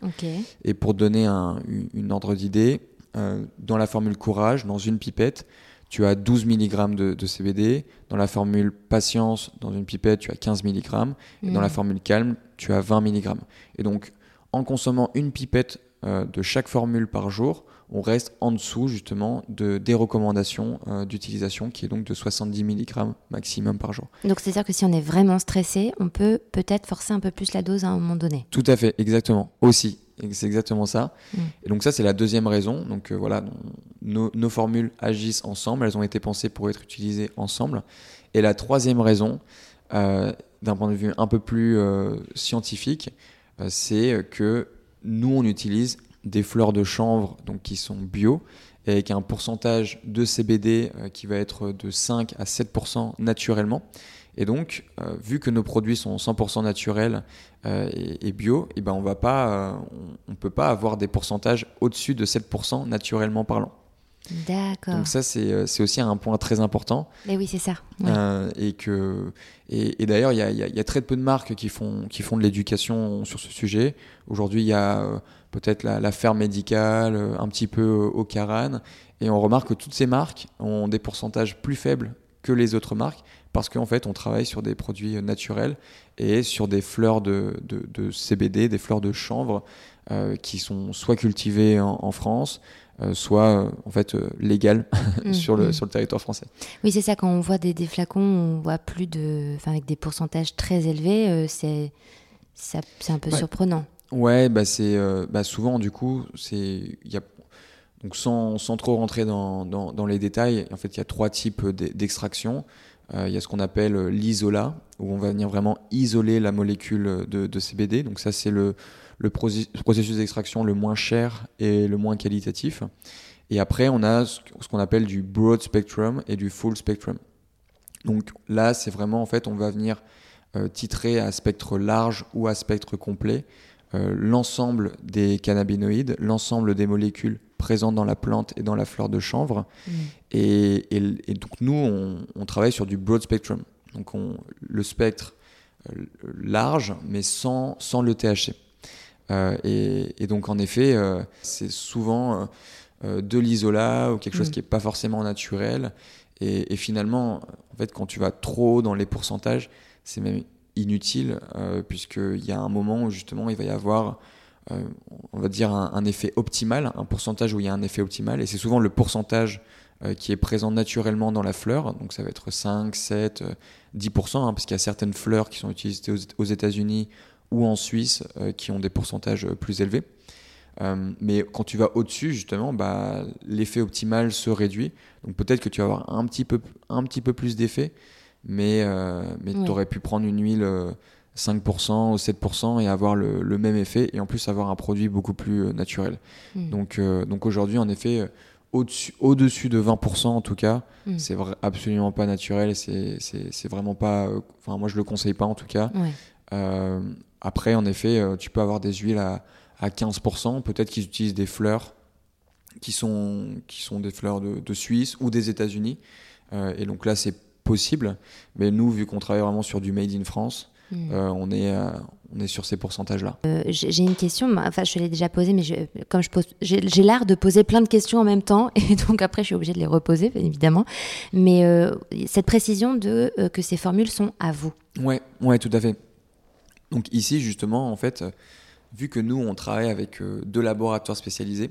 Et pour donner un, une, ordre d'idée, euh, dans la formule courage, dans une pipette, tu as 12 mg de, CBD. Dans la formule patience, dans une pipette, tu as 15 mg. Et dans la mm. formule calme, tu as 20 mg. Et donc, en consommant une pipette euh, de chaque formule par jour, on reste en dessous justement de, des recommandations euh, d'utilisation qui est donc de 70 mg maximum par jour. Donc c'est-à-dire que si on est vraiment stressé, on peut peut-être forcer un peu plus la dose à un moment donné. Tout à fait, exactement. Aussi, c'est exactement ça. Mm. Et donc ça c'est la deuxième raison. Donc euh, voilà, nos, nos, formules agissent ensemble, elles ont été pensées pour être utilisées ensemble. Et la troisième raison, d'un point de vue un peu plus scientifique, euh, c'est que nous, on utilise des fleurs de chanvre donc, qui sont bio et avec un pourcentage de CBD euh, qui va être de 5 à 7% naturellement. Et donc, euh, vu que nos produits sont 100% naturels et, bio, et eh ben on on, peut pas avoir des pourcentages au-dessus de 7% naturellement parlant. D'accord. Donc ça, c'est, c'est aussi un point très important. Et oui, c'est ça. et que et, d'ailleurs, il y, a, très peu de marques qui font, qui font de l'éducation sur ce sujet. Aujourd'hui, il y a euh, peut-être la, ferme médicale, euh, un petit peu au Caran. Et on remarque que toutes ces marques ont des pourcentages plus faibles que les autres marques parce qu'en fait, on travaille sur des produits naturels et sur des fleurs de, de, CBD, des fleurs de chanvre euh, qui sont soit cultivées en France, euh, soit euh, en fait euh, légal [laughs] mm, sur, le, mm. sur le territoire français. Oui, c'est ça, quand on voit des, des, flacons, on voit plus de. Enfin, avec des pourcentages très élevés, c'est c'est un peu surprenant. Ouais, bah c'est bah souvent du coup, c'est il y a donc sans, sans, trop rentrer dans, dans, les détails, en fait, il y a trois types d'extraction. il y a ce qu'on appelle l'isolat, où on va venir vraiment isoler la molécule de, de CBD. Donc ça, c'est le, le processus d'extraction le moins cher et le moins qualitatif. Et après, on a ce qu'on appelle du broad spectrum et du full spectrum. Donc là, c'est vraiment, en fait, on va venir euh, titrer à spectre large ou à spectre complet euh, l'ensemble des cannabinoïdes, l'ensemble des molécules présentes dans la plante et dans la fleur de chanvre. Mm. Et, donc nous, on, travaille sur du broad spectrum. Donc on, le spectre euh, large, mais sans, sans le THC. Euh, et, donc en effet, euh, c'est souvent euh, de l'isolat ou quelque chose mm. qui n'est pas forcément naturel. Et, finalement, en fait, quand tu vas trop dans les pourcentages, c'est même inutile, puisqu'il y a un moment où justement il va y avoir, on va dire, un, effet optimal, un pourcentage où il y a un effet optimal, et c'est souvent le pourcentage qui est présent naturellement dans la fleur, donc ça va être 5, 7, 10%, parce qu'il y a certaines fleurs qui sont utilisées aux États-Unis ou en Suisse euh, qui ont des pourcentages euh, plus élevés. Euh, mais quand tu vas au-dessus, justement, bah, l'effet optimal se réduit. Donc peut-être que tu vas avoir un petit peu, un petit peu plus d'effet, mais, mais tu aurais pu prendre une huile 5% ou 7% et avoir le, le, même effet, et en plus avoir un produit beaucoup plus naturel. Hmm. Donc, donc aujourd'hui, en effet, au-dessus, au-dessus de 20% en tout cas, hmm. c'est absolument pas naturel, c'est, c'est, vraiment pas... Enfin, moi je le conseille pas en tout cas. Après, en effet, euh, tu peux avoir des huiles à, 15%. Peut-être qu'ils utilisent des fleurs qui sont, qui sont des fleurs de, Suisse ou des États-Unis. et donc là, c'est possible. Mais nous, vu qu'on travaille vraiment sur du made in France, hmm. on, est, on est sur ces pourcentages-là. Euh, j'ai une question, enfin je l'ai déjà posée, mais comme je pose, j'ai l'art de poser plein de questions en même temps, [laughs] et donc après je suis obligée de les reposer, évidemment. Mais euh, cette précision de euh, que ces formules sont à vous. Ouais, ouais, tout à fait. Donc ici justement, en fait, vu que nous on travaille avec deux laboratoires spécialisés,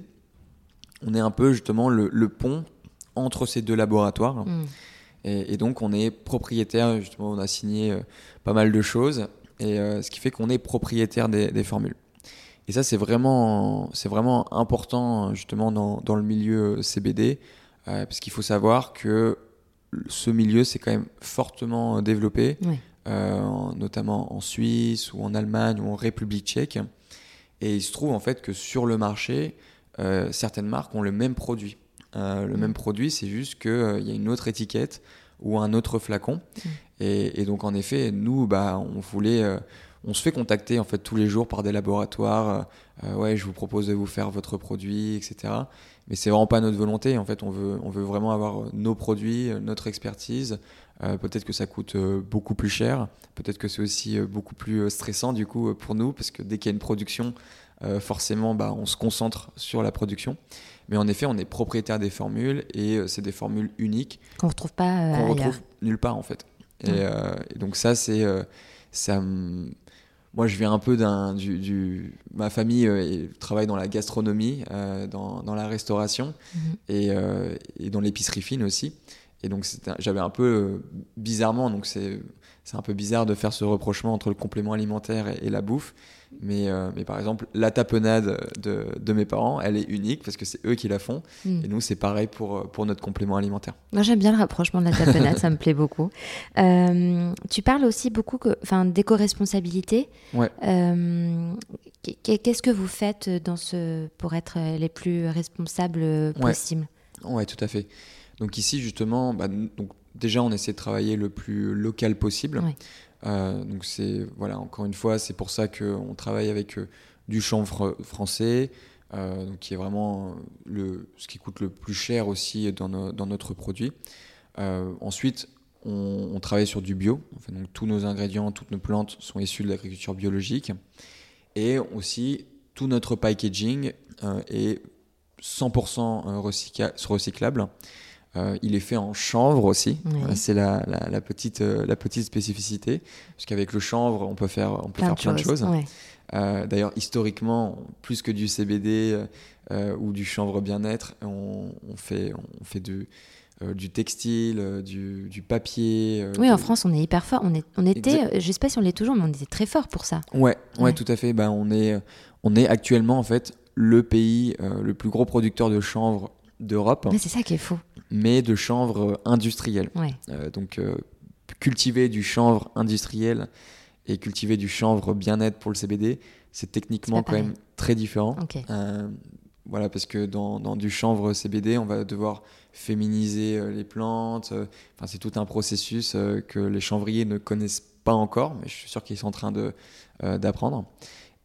on est un peu justement le, pont entre ces deux laboratoires. Hmm. Et, et, donc on est propriétaire, justement, on a signé pas mal de choses et euh, ce qui fait qu'on est propriétaire des, formules. Et ça, c'est vraiment, c'est vraiment important justement dans, dans le milieu CBD, euh, parce qu'il faut savoir que ce milieu s'est quand même fortement développé, euh, notamment en Suisse ou en Allemagne ou en République tchèque. Et il se trouve en fait que sur le marché, certaines marques ont le même produit. Le même produit, c'est juste qu'il y a une autre étiquette ou un autre flacon. Mm. Et, donc en effet, nous, bah, on voulait, euh, on se fait contacter en fait tous les jours par des laboratoires. Euh, euh, ouais, je vous propose de vous faire votre produit, etc. Mais c'est vraiment pas notre volonté. En fait, on veut, on veut vraiment avoir nos produits, notre expertise. peut-être que ça coûte beaucoup plus cher. Peut-être que c'est aussi beaucoup plus stressant du coup pour nous parce que dès qu'il y a une production, forcément, bah, on se concentre sur la production. Mais en effet, on est propriétaire des formules et c'est des formules uniques qu'on retrouve pas qu'on retrouve nulle part en fait. Euh, et, donc ça, c'est euh, ça. Moi, je viens un peu d'un du, du, ma famille euh, travaille dans la gastronomie, dans, dans, la restauration mhm. et, et, dans l'épicerie fine aussi. Et donc j'avais un peu bizarrement, donc c'est c'est un peu bizarre de faire ce reprochement entre le complément alimentaire et, la bouffe. Mais, euh, mais, par exemple, la tapenade de, de, mes parents, elle est unique parce que c'est eux qui la font. Hmm. Et nous, c'est pareil pour, pour notre complément alimentaire. Moi, j'aime bien le rapprochement de la tapenade, ça me plaît beaucoup. [laughs] Euh, tu parles aussi beaucoup d'éco-responsabilité. Ouais. Euh, qu'est-ce que vous faites dans ce, pour être les plus responsables possibles? Oui, ouais, tout à fait. Donc ici, justement, bah, donc, déjà, on essaie de travailler le plus local possible. Euh, donc c'est voilà, encore une fois, c'est pour ça qu'on travaille avec euh, du chanvre français, euh, qui est vraiment le, ce qui coûte le plus cher aussi dans, notre produit. ensuite, on, travaille sur du bio. donc tous nos ingrédients, toutes nos plantes sont issues de l'agriculture biologique. Et aussi, tout notre packaging est 100% recyclable. Euh, il est fait en chanvre aussi. Euh, c'est la, petite, euh, la petite spécificité. Parce qu'avec le chanvre, on peut faire, on peut plein, faire de choses. D'ailleurs, historiquement, plus que du CBD ou du chanvre bien-être, on, fait, on fait du, du textile, du, papier. oui, en France, on est hyper fort. On, est, on était, je sais pas si on l'est toujours, mais on était très fort pour ça. Ouais, ouais, tout à fait. Ben, on, est, on est actuellement, en fait, le pays le plus gros producteur de chanvre d'Europe. Mais c'est ça qui est faux. Mais de chanvre industriel. Euh, donc euh, cultiver du chanvre industriel et cultiver du chanvre bien-être pour le CBD, c'est techniquement quand même très différent. Euh, voilà, parce que dans, dans, du chanvre CBD, on va devoir féminiser les plantes. Enfin, c'est tout un processus que les chanvriers ne connaissent pas encore, mais je suis sûr qu'ils sont en train de d'apprendre.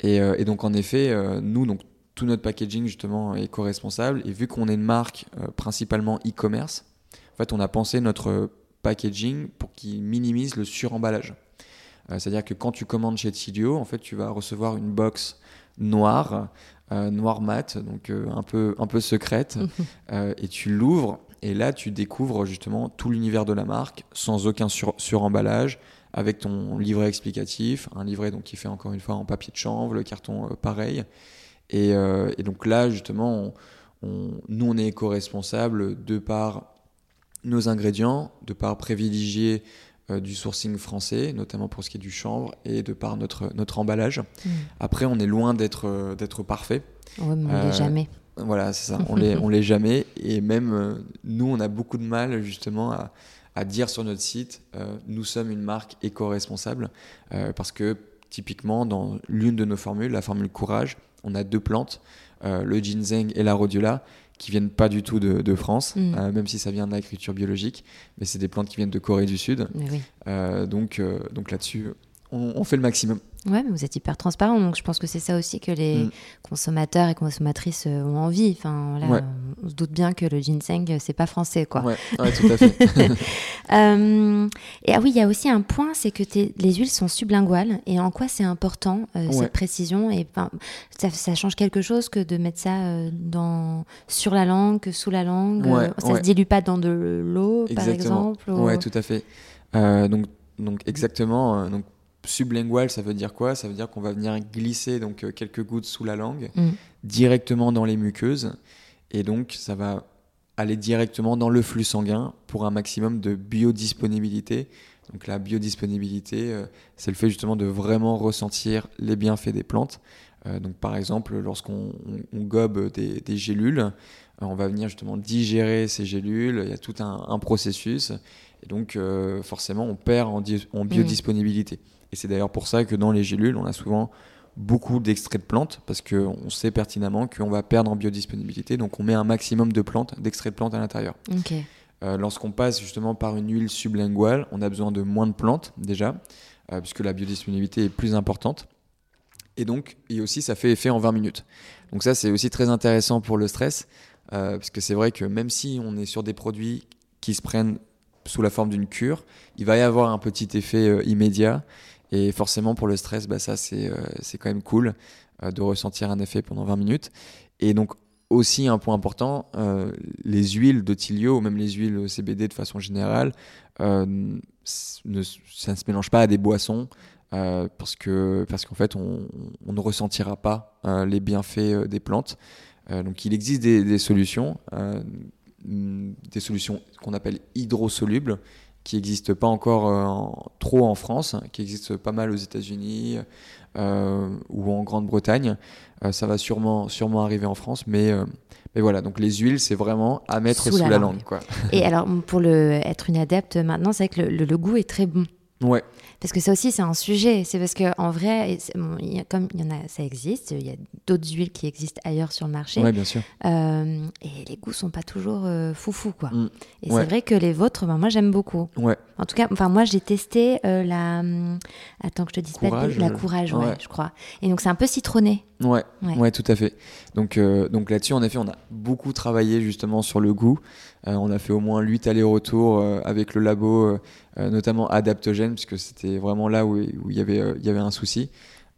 Et, et, donc, en effet, nous, donc, tout notre packaging justement est co-responsable. Et vu qu'on est une marque euh, principalement e-commerce, en fait, on a pensé notre packaging pour qu'il minimise le suremballage. Euh, c'est-à-dire que quand tu commandes chez Tilio, en fait, tu vas recevoir une box noire, euh, noire mat, donc un peu un peu secrète, [laughs] et tu l'ouvres. Et là, tu découvres justement tout l'univers de la marque sans aucun sur suremballage, avec ton livret explicatif, un livret donc qui fait encore une fois en papier de chanvre, le carton pareil. Euh, et, donc là, justement, nous, on est éco-responsable de par nos ingrédients, de par privilégier euh, du sourcing français, notamment pour ce qui est du chanvre, et de par notre, notre emballage. Mm. Après, on est loin d'être euh, d'être parfait. Oui, mais on l'est jamais. Voilà, c'est ça, on [laughs] l'est, on l'est jamais. Et même nous, on a beaucoup de mal justement à, à dire sur notre site, nous sommes une marque éco-responsable, parce que typiquement, dans l'une de nos formules, la formule courage, on a deux plantes, euh, le ginseng et la rhodiola, qui viennent pas du tout de, France, mm. euh, même si ça vient de l'agriculture biologique, mais c'est des plantes qui viennent de Corée du Sud. Euh, donc donc là-dessus, on, fait le maximum. Ouais, mais vous êtes hyper transparent, donc je pense que c'est ça aussi que les mm. consommateurs et consommatrices euh, ont envie. Enfin, là, on se doute bien que le ginseng, c'est pas français, quoi. Ouais, tout à fait. [laughs] [laughs] euh, et ah oui, il y a aussi un point, c'est que les huiles sont sublinguales. Et en quoi c'est important euh, cette précision? Et ça, ça, change quelque chose que de mettre ça euh, dans sur la langue, que sous la langue? ça se dilue pas dans de l'eau, par exemple. Ouais, tout à fait. donc, donc exactement. donc sublingual, ça veut dire quoi? Ça veut dire qu'on va venir glisser donc euh, quelques gouttes sous la langue mm. directement dans les muqueuses et donc ça va aller directement dans le flux sanguin pour un maximum de biodisponibilité. Donc la biodisponibilité, euh, c'est le fait justement de vraiment ressentir les bienfaits des plantes. Euh, donc par exemple, lorsqu'on gobe des, gélules, on va venir justement digérer ces gélules. Il y a tout un, processus et donc forcément on perd en, en mm. biodisponibilité. Et c'est d'ailleurs pour ça que dans les gélules, on a souvent beaucoup d'extraits de plantes, parce qu'on sait pertinemment qu'on va perdre en biodisponibilité, donc on met un maximum de plantes, d'extraits de plantes à l'intérieur. Euh, lorsqu'on passe justement par une huile sublinguale, on a besoin de moins de plantes déjà, euh, puisque la biodisponibilité est plus importante. Et donc, et aussi, ça fait effet en 20 minutes. Donc ça, c'est aussi très intéressant pour le stress, euh, parce que c'est vrai que même si on est sur des produits qui se prennent sous la forme d'une cure, il va y avoir un petit effet immédiat et forcément, pour le stress, bah, ça, c'est euh, c'est quand même cool euh, de ressentir un effet pendant 20 minutes. Et donc, aussi un point important, euh, les huiles de tilio, ou même les huiles CBD de façon générale, ça ne se mélange pas à des boissons. parce que parce qu'en fait on, ne ressentira pas les bienfaits des plantes donc il existe des solutions des solutions qu'on appelle hydrosolubles qui n'existe pas encore euh, trop en France, qui existe pas mal aux États-Unis euh, ou en Grande-Bretagne. Euh, ça va sûrement, sûrement arriver en France, mais, mais voilà, donc les huiles, c'est vraiment à mettre sous, la, langue. quoi. Et [laughs] alors, pour le, être une adepte maintenant, c'est vrai que le, le, goût est très bon. Ouais. Parce que ça aussi, c'est un sujet. C'est parce qu'en vrai, comme il y en a, ça existe, il y a d'autres huiles qui existent ailleurs sur le marché. Oui, bien sûr. Euh, et les goûts sont pas toujours euh, foufou, quoi. Mm. Et c'est vrai que les vôtres, ben, moi, j'aime beaucoup. Ouais. En tout cas, enfin, moi, j'ai testé euh, la. Hum, attends que je te dise pas. La courage, ouais, je crois. Et donc, c'est un peu citronné. Ouais, ouais, tout à fait. Donc, donc là-dessus, en effet, on a beaucoup travaillé justement sur le goût. on a fait au moins 8 allers-retours avec le labo euh, notamment adaptogène, puisque c'était vraiment là où, où il, y avait, euh, il y avait un souci.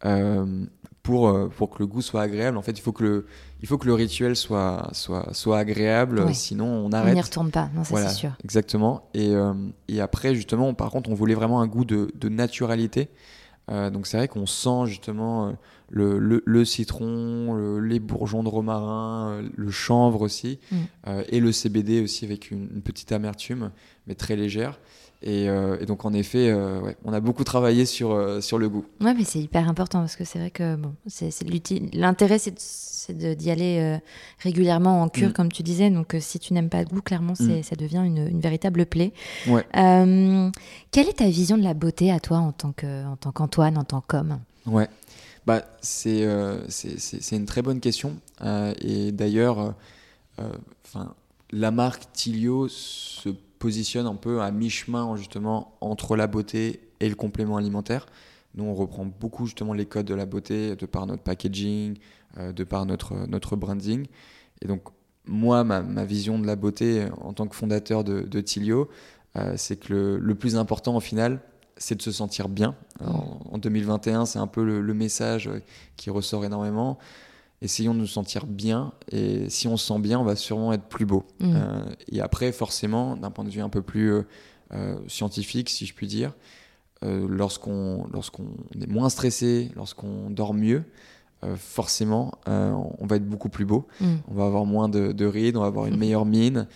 Euh, pour, pour que le goût soit agréable, en fait, il faut que le, il faut que le rituel soit, soit, soit agréable, sinon on arrête. On n'y retourne pas, non, ça c'est sûr. Exactement. Et, et, après, justement, par contre, on voulait vraiment un goût de, de naturalité. donc c'est vrai qu'on sent justement le, le, citron, les bourgeons de romarin, le chanvre aussi, mm. et le CBD aussi avec une, une, petite amertume, mais très légère. Euh, et, donc, en effet, euh, on a beaucoup travaillé sur, euh, sur le goût. Ouais, mais c'est hyper important parce que c'est vrai que bon, c'est, l'intérêt, c'est, d'y aller régulièrement en cure, mm. comme tu disais. Donc, si tu n'aimes pas le goût, clairement, mm. ça devient une, une, véritable plaie. Ouais. quelle est ta vision de la beauté à toi en tant, que, en tant qu'Antoine, en tant qu'homme? Ouais. Bah, c'est, c'est, c'est, une très bonne question. et d'ailleurs, enfin la marque Tilio se positionne un peu à mi-chemin justement entre la beauté et le complément alimentaire. Nous, on reprend beaucoup justement les codes de la beauté de par notre packaging, euh, de par notre, notre branding. Et donc, moi, ma, vision de la beauté en tant que fondateur de, Tilio, euh, c'est que le, plus important au final, c'est de se sentir bien. en 2021, c'est un peu le, message qui ressort énormément essayons de nous sentir bien. Et si on se sent bien, on va sûrement être plus beau. Mm. Euh, et après, forcément, d'un point de vue un peu plus euh, euh, scientifique, si je puis dire, lorsqu'on lorsqu'on est moins stressé, lorsqu'on dort mieux, forcément, on va être beaucoup plus beau. Mm. On va avoir moins de, rides, on va avoir une meilleure mine.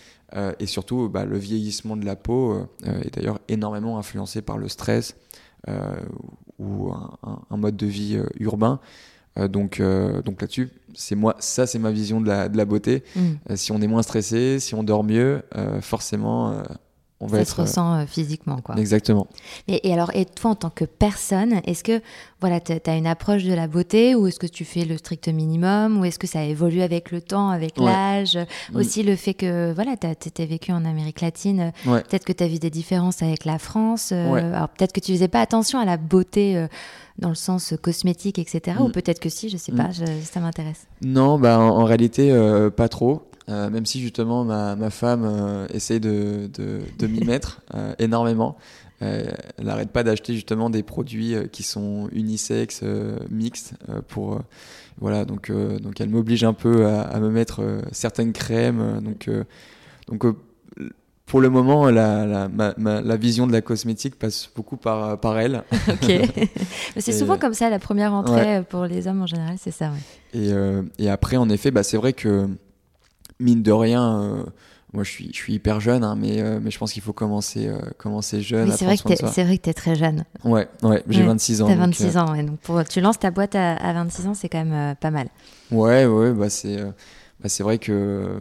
et surtout, bah, le vieillissement de la peau est d'ailleurs énormément influencé par le stress ou un, mode de vie urbain. Euh, donc, euh, donc là-dessus, c'est moi, ça c'est ma vision de la, de la beauté. Mm. Euh, si on est moins stressé, si on dort mieux, forcément, on va ça être se ressent physiquement, quoi. Exactement. Et, et, alors, et toi, en tant que personne, est-ce que voilà, tu as une approche de la beauté ou est-ce que tu fais le strict minimum ou est-ce que ça évolue avec le temps, avec Ouais. l'âge Mm. Aussi le fait que voilà, tu as, vécu en Amérique latine, Ouais. peut-être que tu as vu des différences avec la France. euh, Ouais. Alors peut-être que tu faisais pas attention à la beauté euh, dans le sens cosmétique, etc. Ou Mm. peut-être que si, je sais Mm. pas, je- ça m'intéresse. Non, bah, en, en réalité, euh, pas trop. Euh, même si justement ma, ma femme euh, essaye de, de, de m'y [laughs] mettre euh, énormément. Euh, elle n'arrête pas d'acheter justement des produits qui sont unisexes, mixtes. pour, voilà, donc, donc elle m'oblige un peu à, à me mettre certaines crèmes. donc donc pour le moment, la, la, ma- ma- la vision de la cosmétique passe beaucoup par, par elle. Ok. [laughs] C'est souvent comme ça, la première entrée Ouais. pour les hommes en général, c'est ça. ouais. Et, et après, en effet, bah, c'est vrai que, mine de rien, euh, moi je suis, je suis hyper jeune, hein, mais, euh, mais je pense qu'il faut commencer, euh, commencer jeune. C'est vrai, que c'est vrai que tu es très jeune. Ouais, ouais j'ai Ouais, 26 ans. Tu as donc, 26 euh, ans, ouais, donc pour, tu lances ta boîte à, à 26 ans, c'est quand même euh, pas mal. Ouais, ouais, bah, c'est bah, vrai que.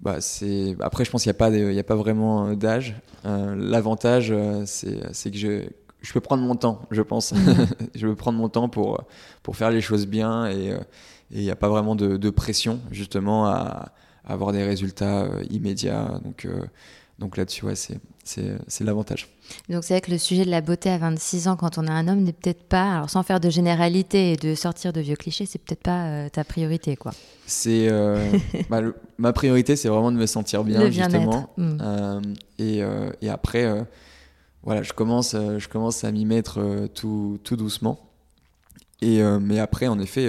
Bah, c'est... Après, je pense qu'il n'y a, pas de- il y a pas vraiment d'âge. L'avantage, c'est que je, je peux prendre mon temps, je pense. [laughs] je peux prendre mon temps pour, pour faire les choses bien et et il n'y a pas vraiment de, de pression, justement, à avoir des résultats euh, immédiats. Donc, euh, donc là-dessus, ouais, c'est c'est- c'est l'avantage. Donc c'est vrai que le sujet de la beauté à 26 ans quand on a un homme n'est peut-être pas, alors sans faire de généralité et de sortir de vieux clichés, c'est peut-être pas euh, ta priorité quoi. C'est euh, [laughs] bah, ma priorité, c'est vraiment de me sentir bien, justement. Mm. Euh, et, et après, voilà, je commence, je commence à m'y mettre tout, tout doucement. Et, mais après, en effet,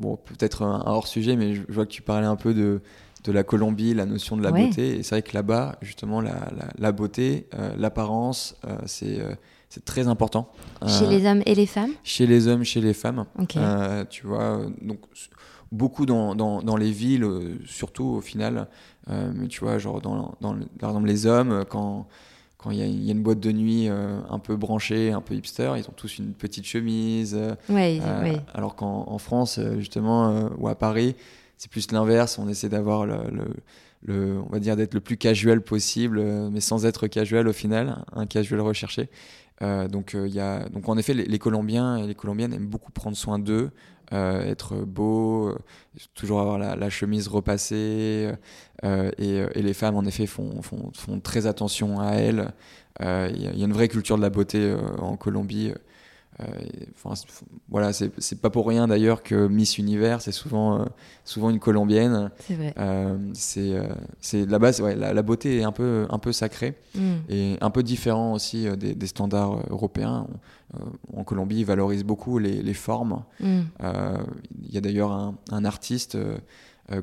bon, peut-être un, un hors sujet, mais je, je vois que tu parlais un peu de, de la Colombie, la notion de la Ouais. beauté. Et c'est vrai que là-bas, justement, la, la, la beauté, euh, l'apparence, euh, c'est euh, c'est très important. Chez Euh, les hommes et les femmes? chez les hommes, chez les femmes. Tu vois, donc beaucoup dans, dans, dans les villes, surtout au final. Mais tu vois, genre dans, dans par exemple les hommes, quand quand il y, a- il y a une boîte de nuit euh, un peu branchée, un peu hipster, ils ont tous une petite chemise. euh, Ouais, euh, ouais. Alors qu'en en France, justement, euh, ou à Paris, c'est plus l'inverse. On essaie d'avoir le, le- le- on va dire d'être le plus casual possible, mais sans être casual au final, un casual recherché. Donc il y a, donc en effet, les, les Colombiens et les Colombiennes aiment beaucoup prendre soin d'eux, euh, être beau, euh, toujours avoir la, la chemise repassée, euh, et, et les femmes en effet font, font, font très attention à elles. Euh, Il y, y a une vraie culture de la beauté euh, en Colombie. Euh, enfin, voilà, c'est pas pour rien d'ailleurs que Miss Univers, c'est souvent, euh, souvent une colombienne. C'est vrai. Euh, c'est euh, là-bas, c'est- ouais, la, la beauté est un peu, un peu sacrée Mm. et un peu différent aussi des, des standards européens. En Colombie, ils valorisent beaucoup les, les formes. Mm. Il y a d'ailleurs un, un artiste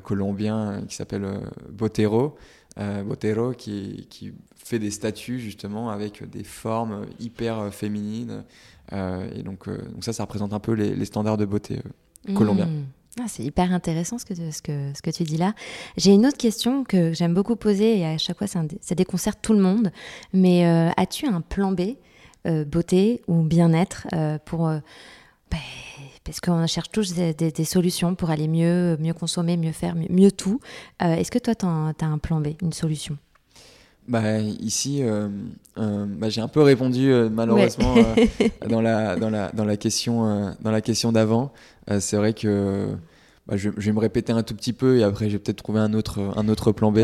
colombien qui s'appelle Botero, Botero qui, qui fait des statues justement avec des formes hyper féminines. Euh, et donc, euh, donc ça, ça représente un peu les, les standards de beauté. euh. Colombien. Mm. Ah, c'est hyper intéressant ce que, ce, que, ce que tu dis là. J'ai une autre question que j'aime beaucoup poser et à chaque fois ça, dé- ça déconcerte tout le monde. Mais euh, as-tu un plan B, euh, beauté ou bien-être euh, pour... ben, parce qu'on cherche tous des, des- des solutions pour aller mieux, mieux consommer, mieux faire, mieux, mieux tout. Est-ce que toi, tu as un plan B, une solution? Bah, ici, euh, euh, bah, j'ai un peu répondu euh, malheureusement dans, la, dans, la, dans la question, dans la question d'avant. Euh, c'est vrai que bah, je, je vais me répéter un tout petit peu et après, je vais peut-être trouver un autre, un autre plan B.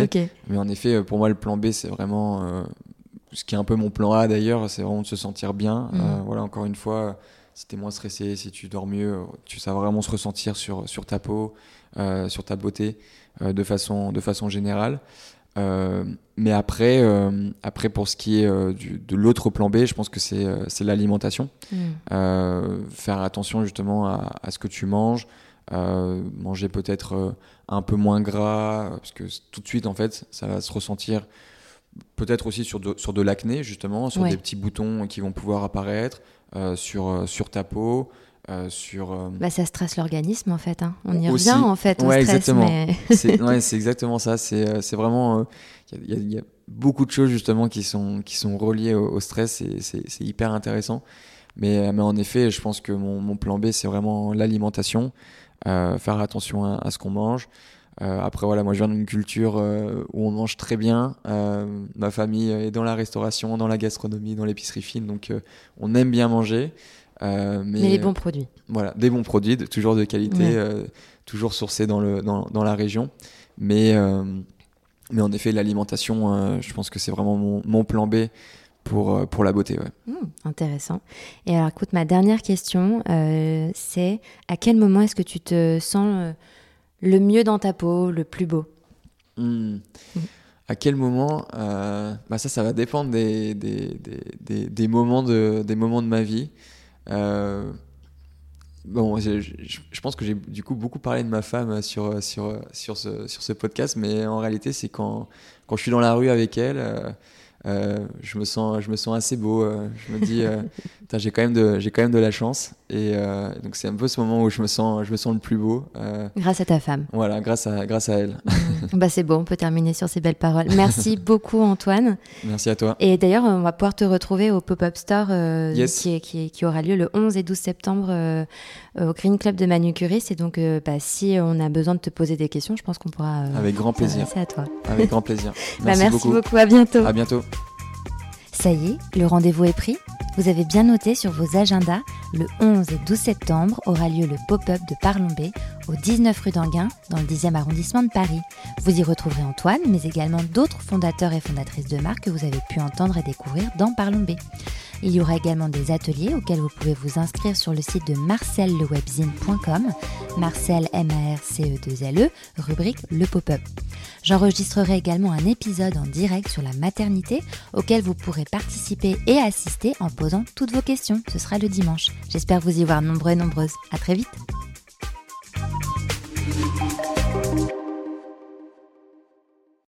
Mais en effet, pour moi, le plan B, c'est vraiment ce qui est un peu mon plan A d'ailleurs, c'est vraiment de se sentir bien. Mhm. Voilà, encore une fois, si tu es moins stressé, si tu dors mieux, tu sais vraiment se ressentir sur, sur ta peau, euh, sur ta beauté, euh, de, façon, de façon générale. Euh, mais après, euh, après, pour ce qui est euh, du, de l'autre plan B, je pense que c'est l'alimentation. Mm. Faire attention justement à, à ce que tu manges, euh, manger peut-être euh, un peu moins gras, parce que tout de suite en fait ça va se ressentir peut-être aussi sur de, sur de l'acné justement, sur Ouais. des petits boutons qui vont pouvoir apparaître, euh, sur, sur ta peau, euh, sur... euh, Bah, ça stresse l'organisme en fait. hein. On y Aussi. revient en fait Ouais, stress. exactement. Mais... [laughs] c'est [laughs] ouais, exactement ça. C'est euh, vraiment. euh, Il y, a- il y a beaucoup de choses justement qui sont, qui sont reliées au, au stress et c'est hyper intéressant. Mais, mais en effet, je pense que mon, mon plan B, c'est vraiment l'alimentation. Faire attention à, à ce qu'on mange. après, voilà, moi je viens d'une culture où on mange très bien. ma famille est dans la restauration, dans la gastronomie, dans l'épicerie fine, donc on aime bien manger. Mais, mais, les bons produits. Voilà, des bons produits, toujours de qualité, toujours sourcés dans, le, dans, dans la région. Mais, mais en effet, l'alimentation, je pense que c'est vraiment mon, mon, plan B pour, euh, pour la beauté. Ouais. Hmm, intéressant. Et alors, écoute, ma dernière question, euh, c'est à quel moment est-ce que tu te sens euh, le mieux dans ta peau, le plus beau? Hmm. Hmm. À quel moment bah Ça, ça va dépendre des, des, des, des, moments, de, des moments de ma vie. Bon, je, je, pense que j'ai du coup beaucoup parlé de ma femme sur, sur, sur, ce, sur ce podcast, mais en réalité, c'est quand, quand je suis dans la rue avec elle, euh, je, me sens, je me sens assez beau. Euh, je me dis, euh, [laughs] j'ai quand, même de, quand même de la chance. Et donc, c'est un peu ce moment où je me sens, je me sens le plus beau. grâce à ta femme. Voilà, grâce à, grâce à elle. [laughs] bah, c'est bon, on peut terminer sur ces belles paroles. Merci [laughs] beaucoup, Antoine. Merci à toi. Et d'ailleurs, on va pouvoir te retrouver au Pop-Up Store qui, qui, qui, aura lieu le 11 et 12 septembre au Green Club de Manu Curie. Et donc, bah, si on a besoin de te poser des questions, je pense qu'on pourra. Avec grand plaisir. Merci à toi. Avec grand plaisir. [laughs] Bah, merci, merci beaucoup. beaucoup. À bientôt. À bientôt. Ça y est, le rendez-vous est pris Vous avez bien noté sur vos agendas, le 11 et 12 septembre aura lieu le pop-up de Parlombé au 19 rue d'Anguin, dans le 10e arrondissement de Paris. Vous y retrouverez Antoine, mais également d'autres fondateurs et fondatrices de marques que vous avez pu entendre et découvrir dans Parlombé. Il y aura également des ateliers auxquels vous pouvez vous inscrire sur le site de marcellewebzine.com, Marcel M A R C E 2 L E, rubrique le pop-up. J'enregistrerai également un épisode en direct sur la maternité auquel vous pourrez participer et assister en posant toutes vos questions. Ce sera le dimanche. J'espère vous y voir nombreux et nombreuses. À très vite.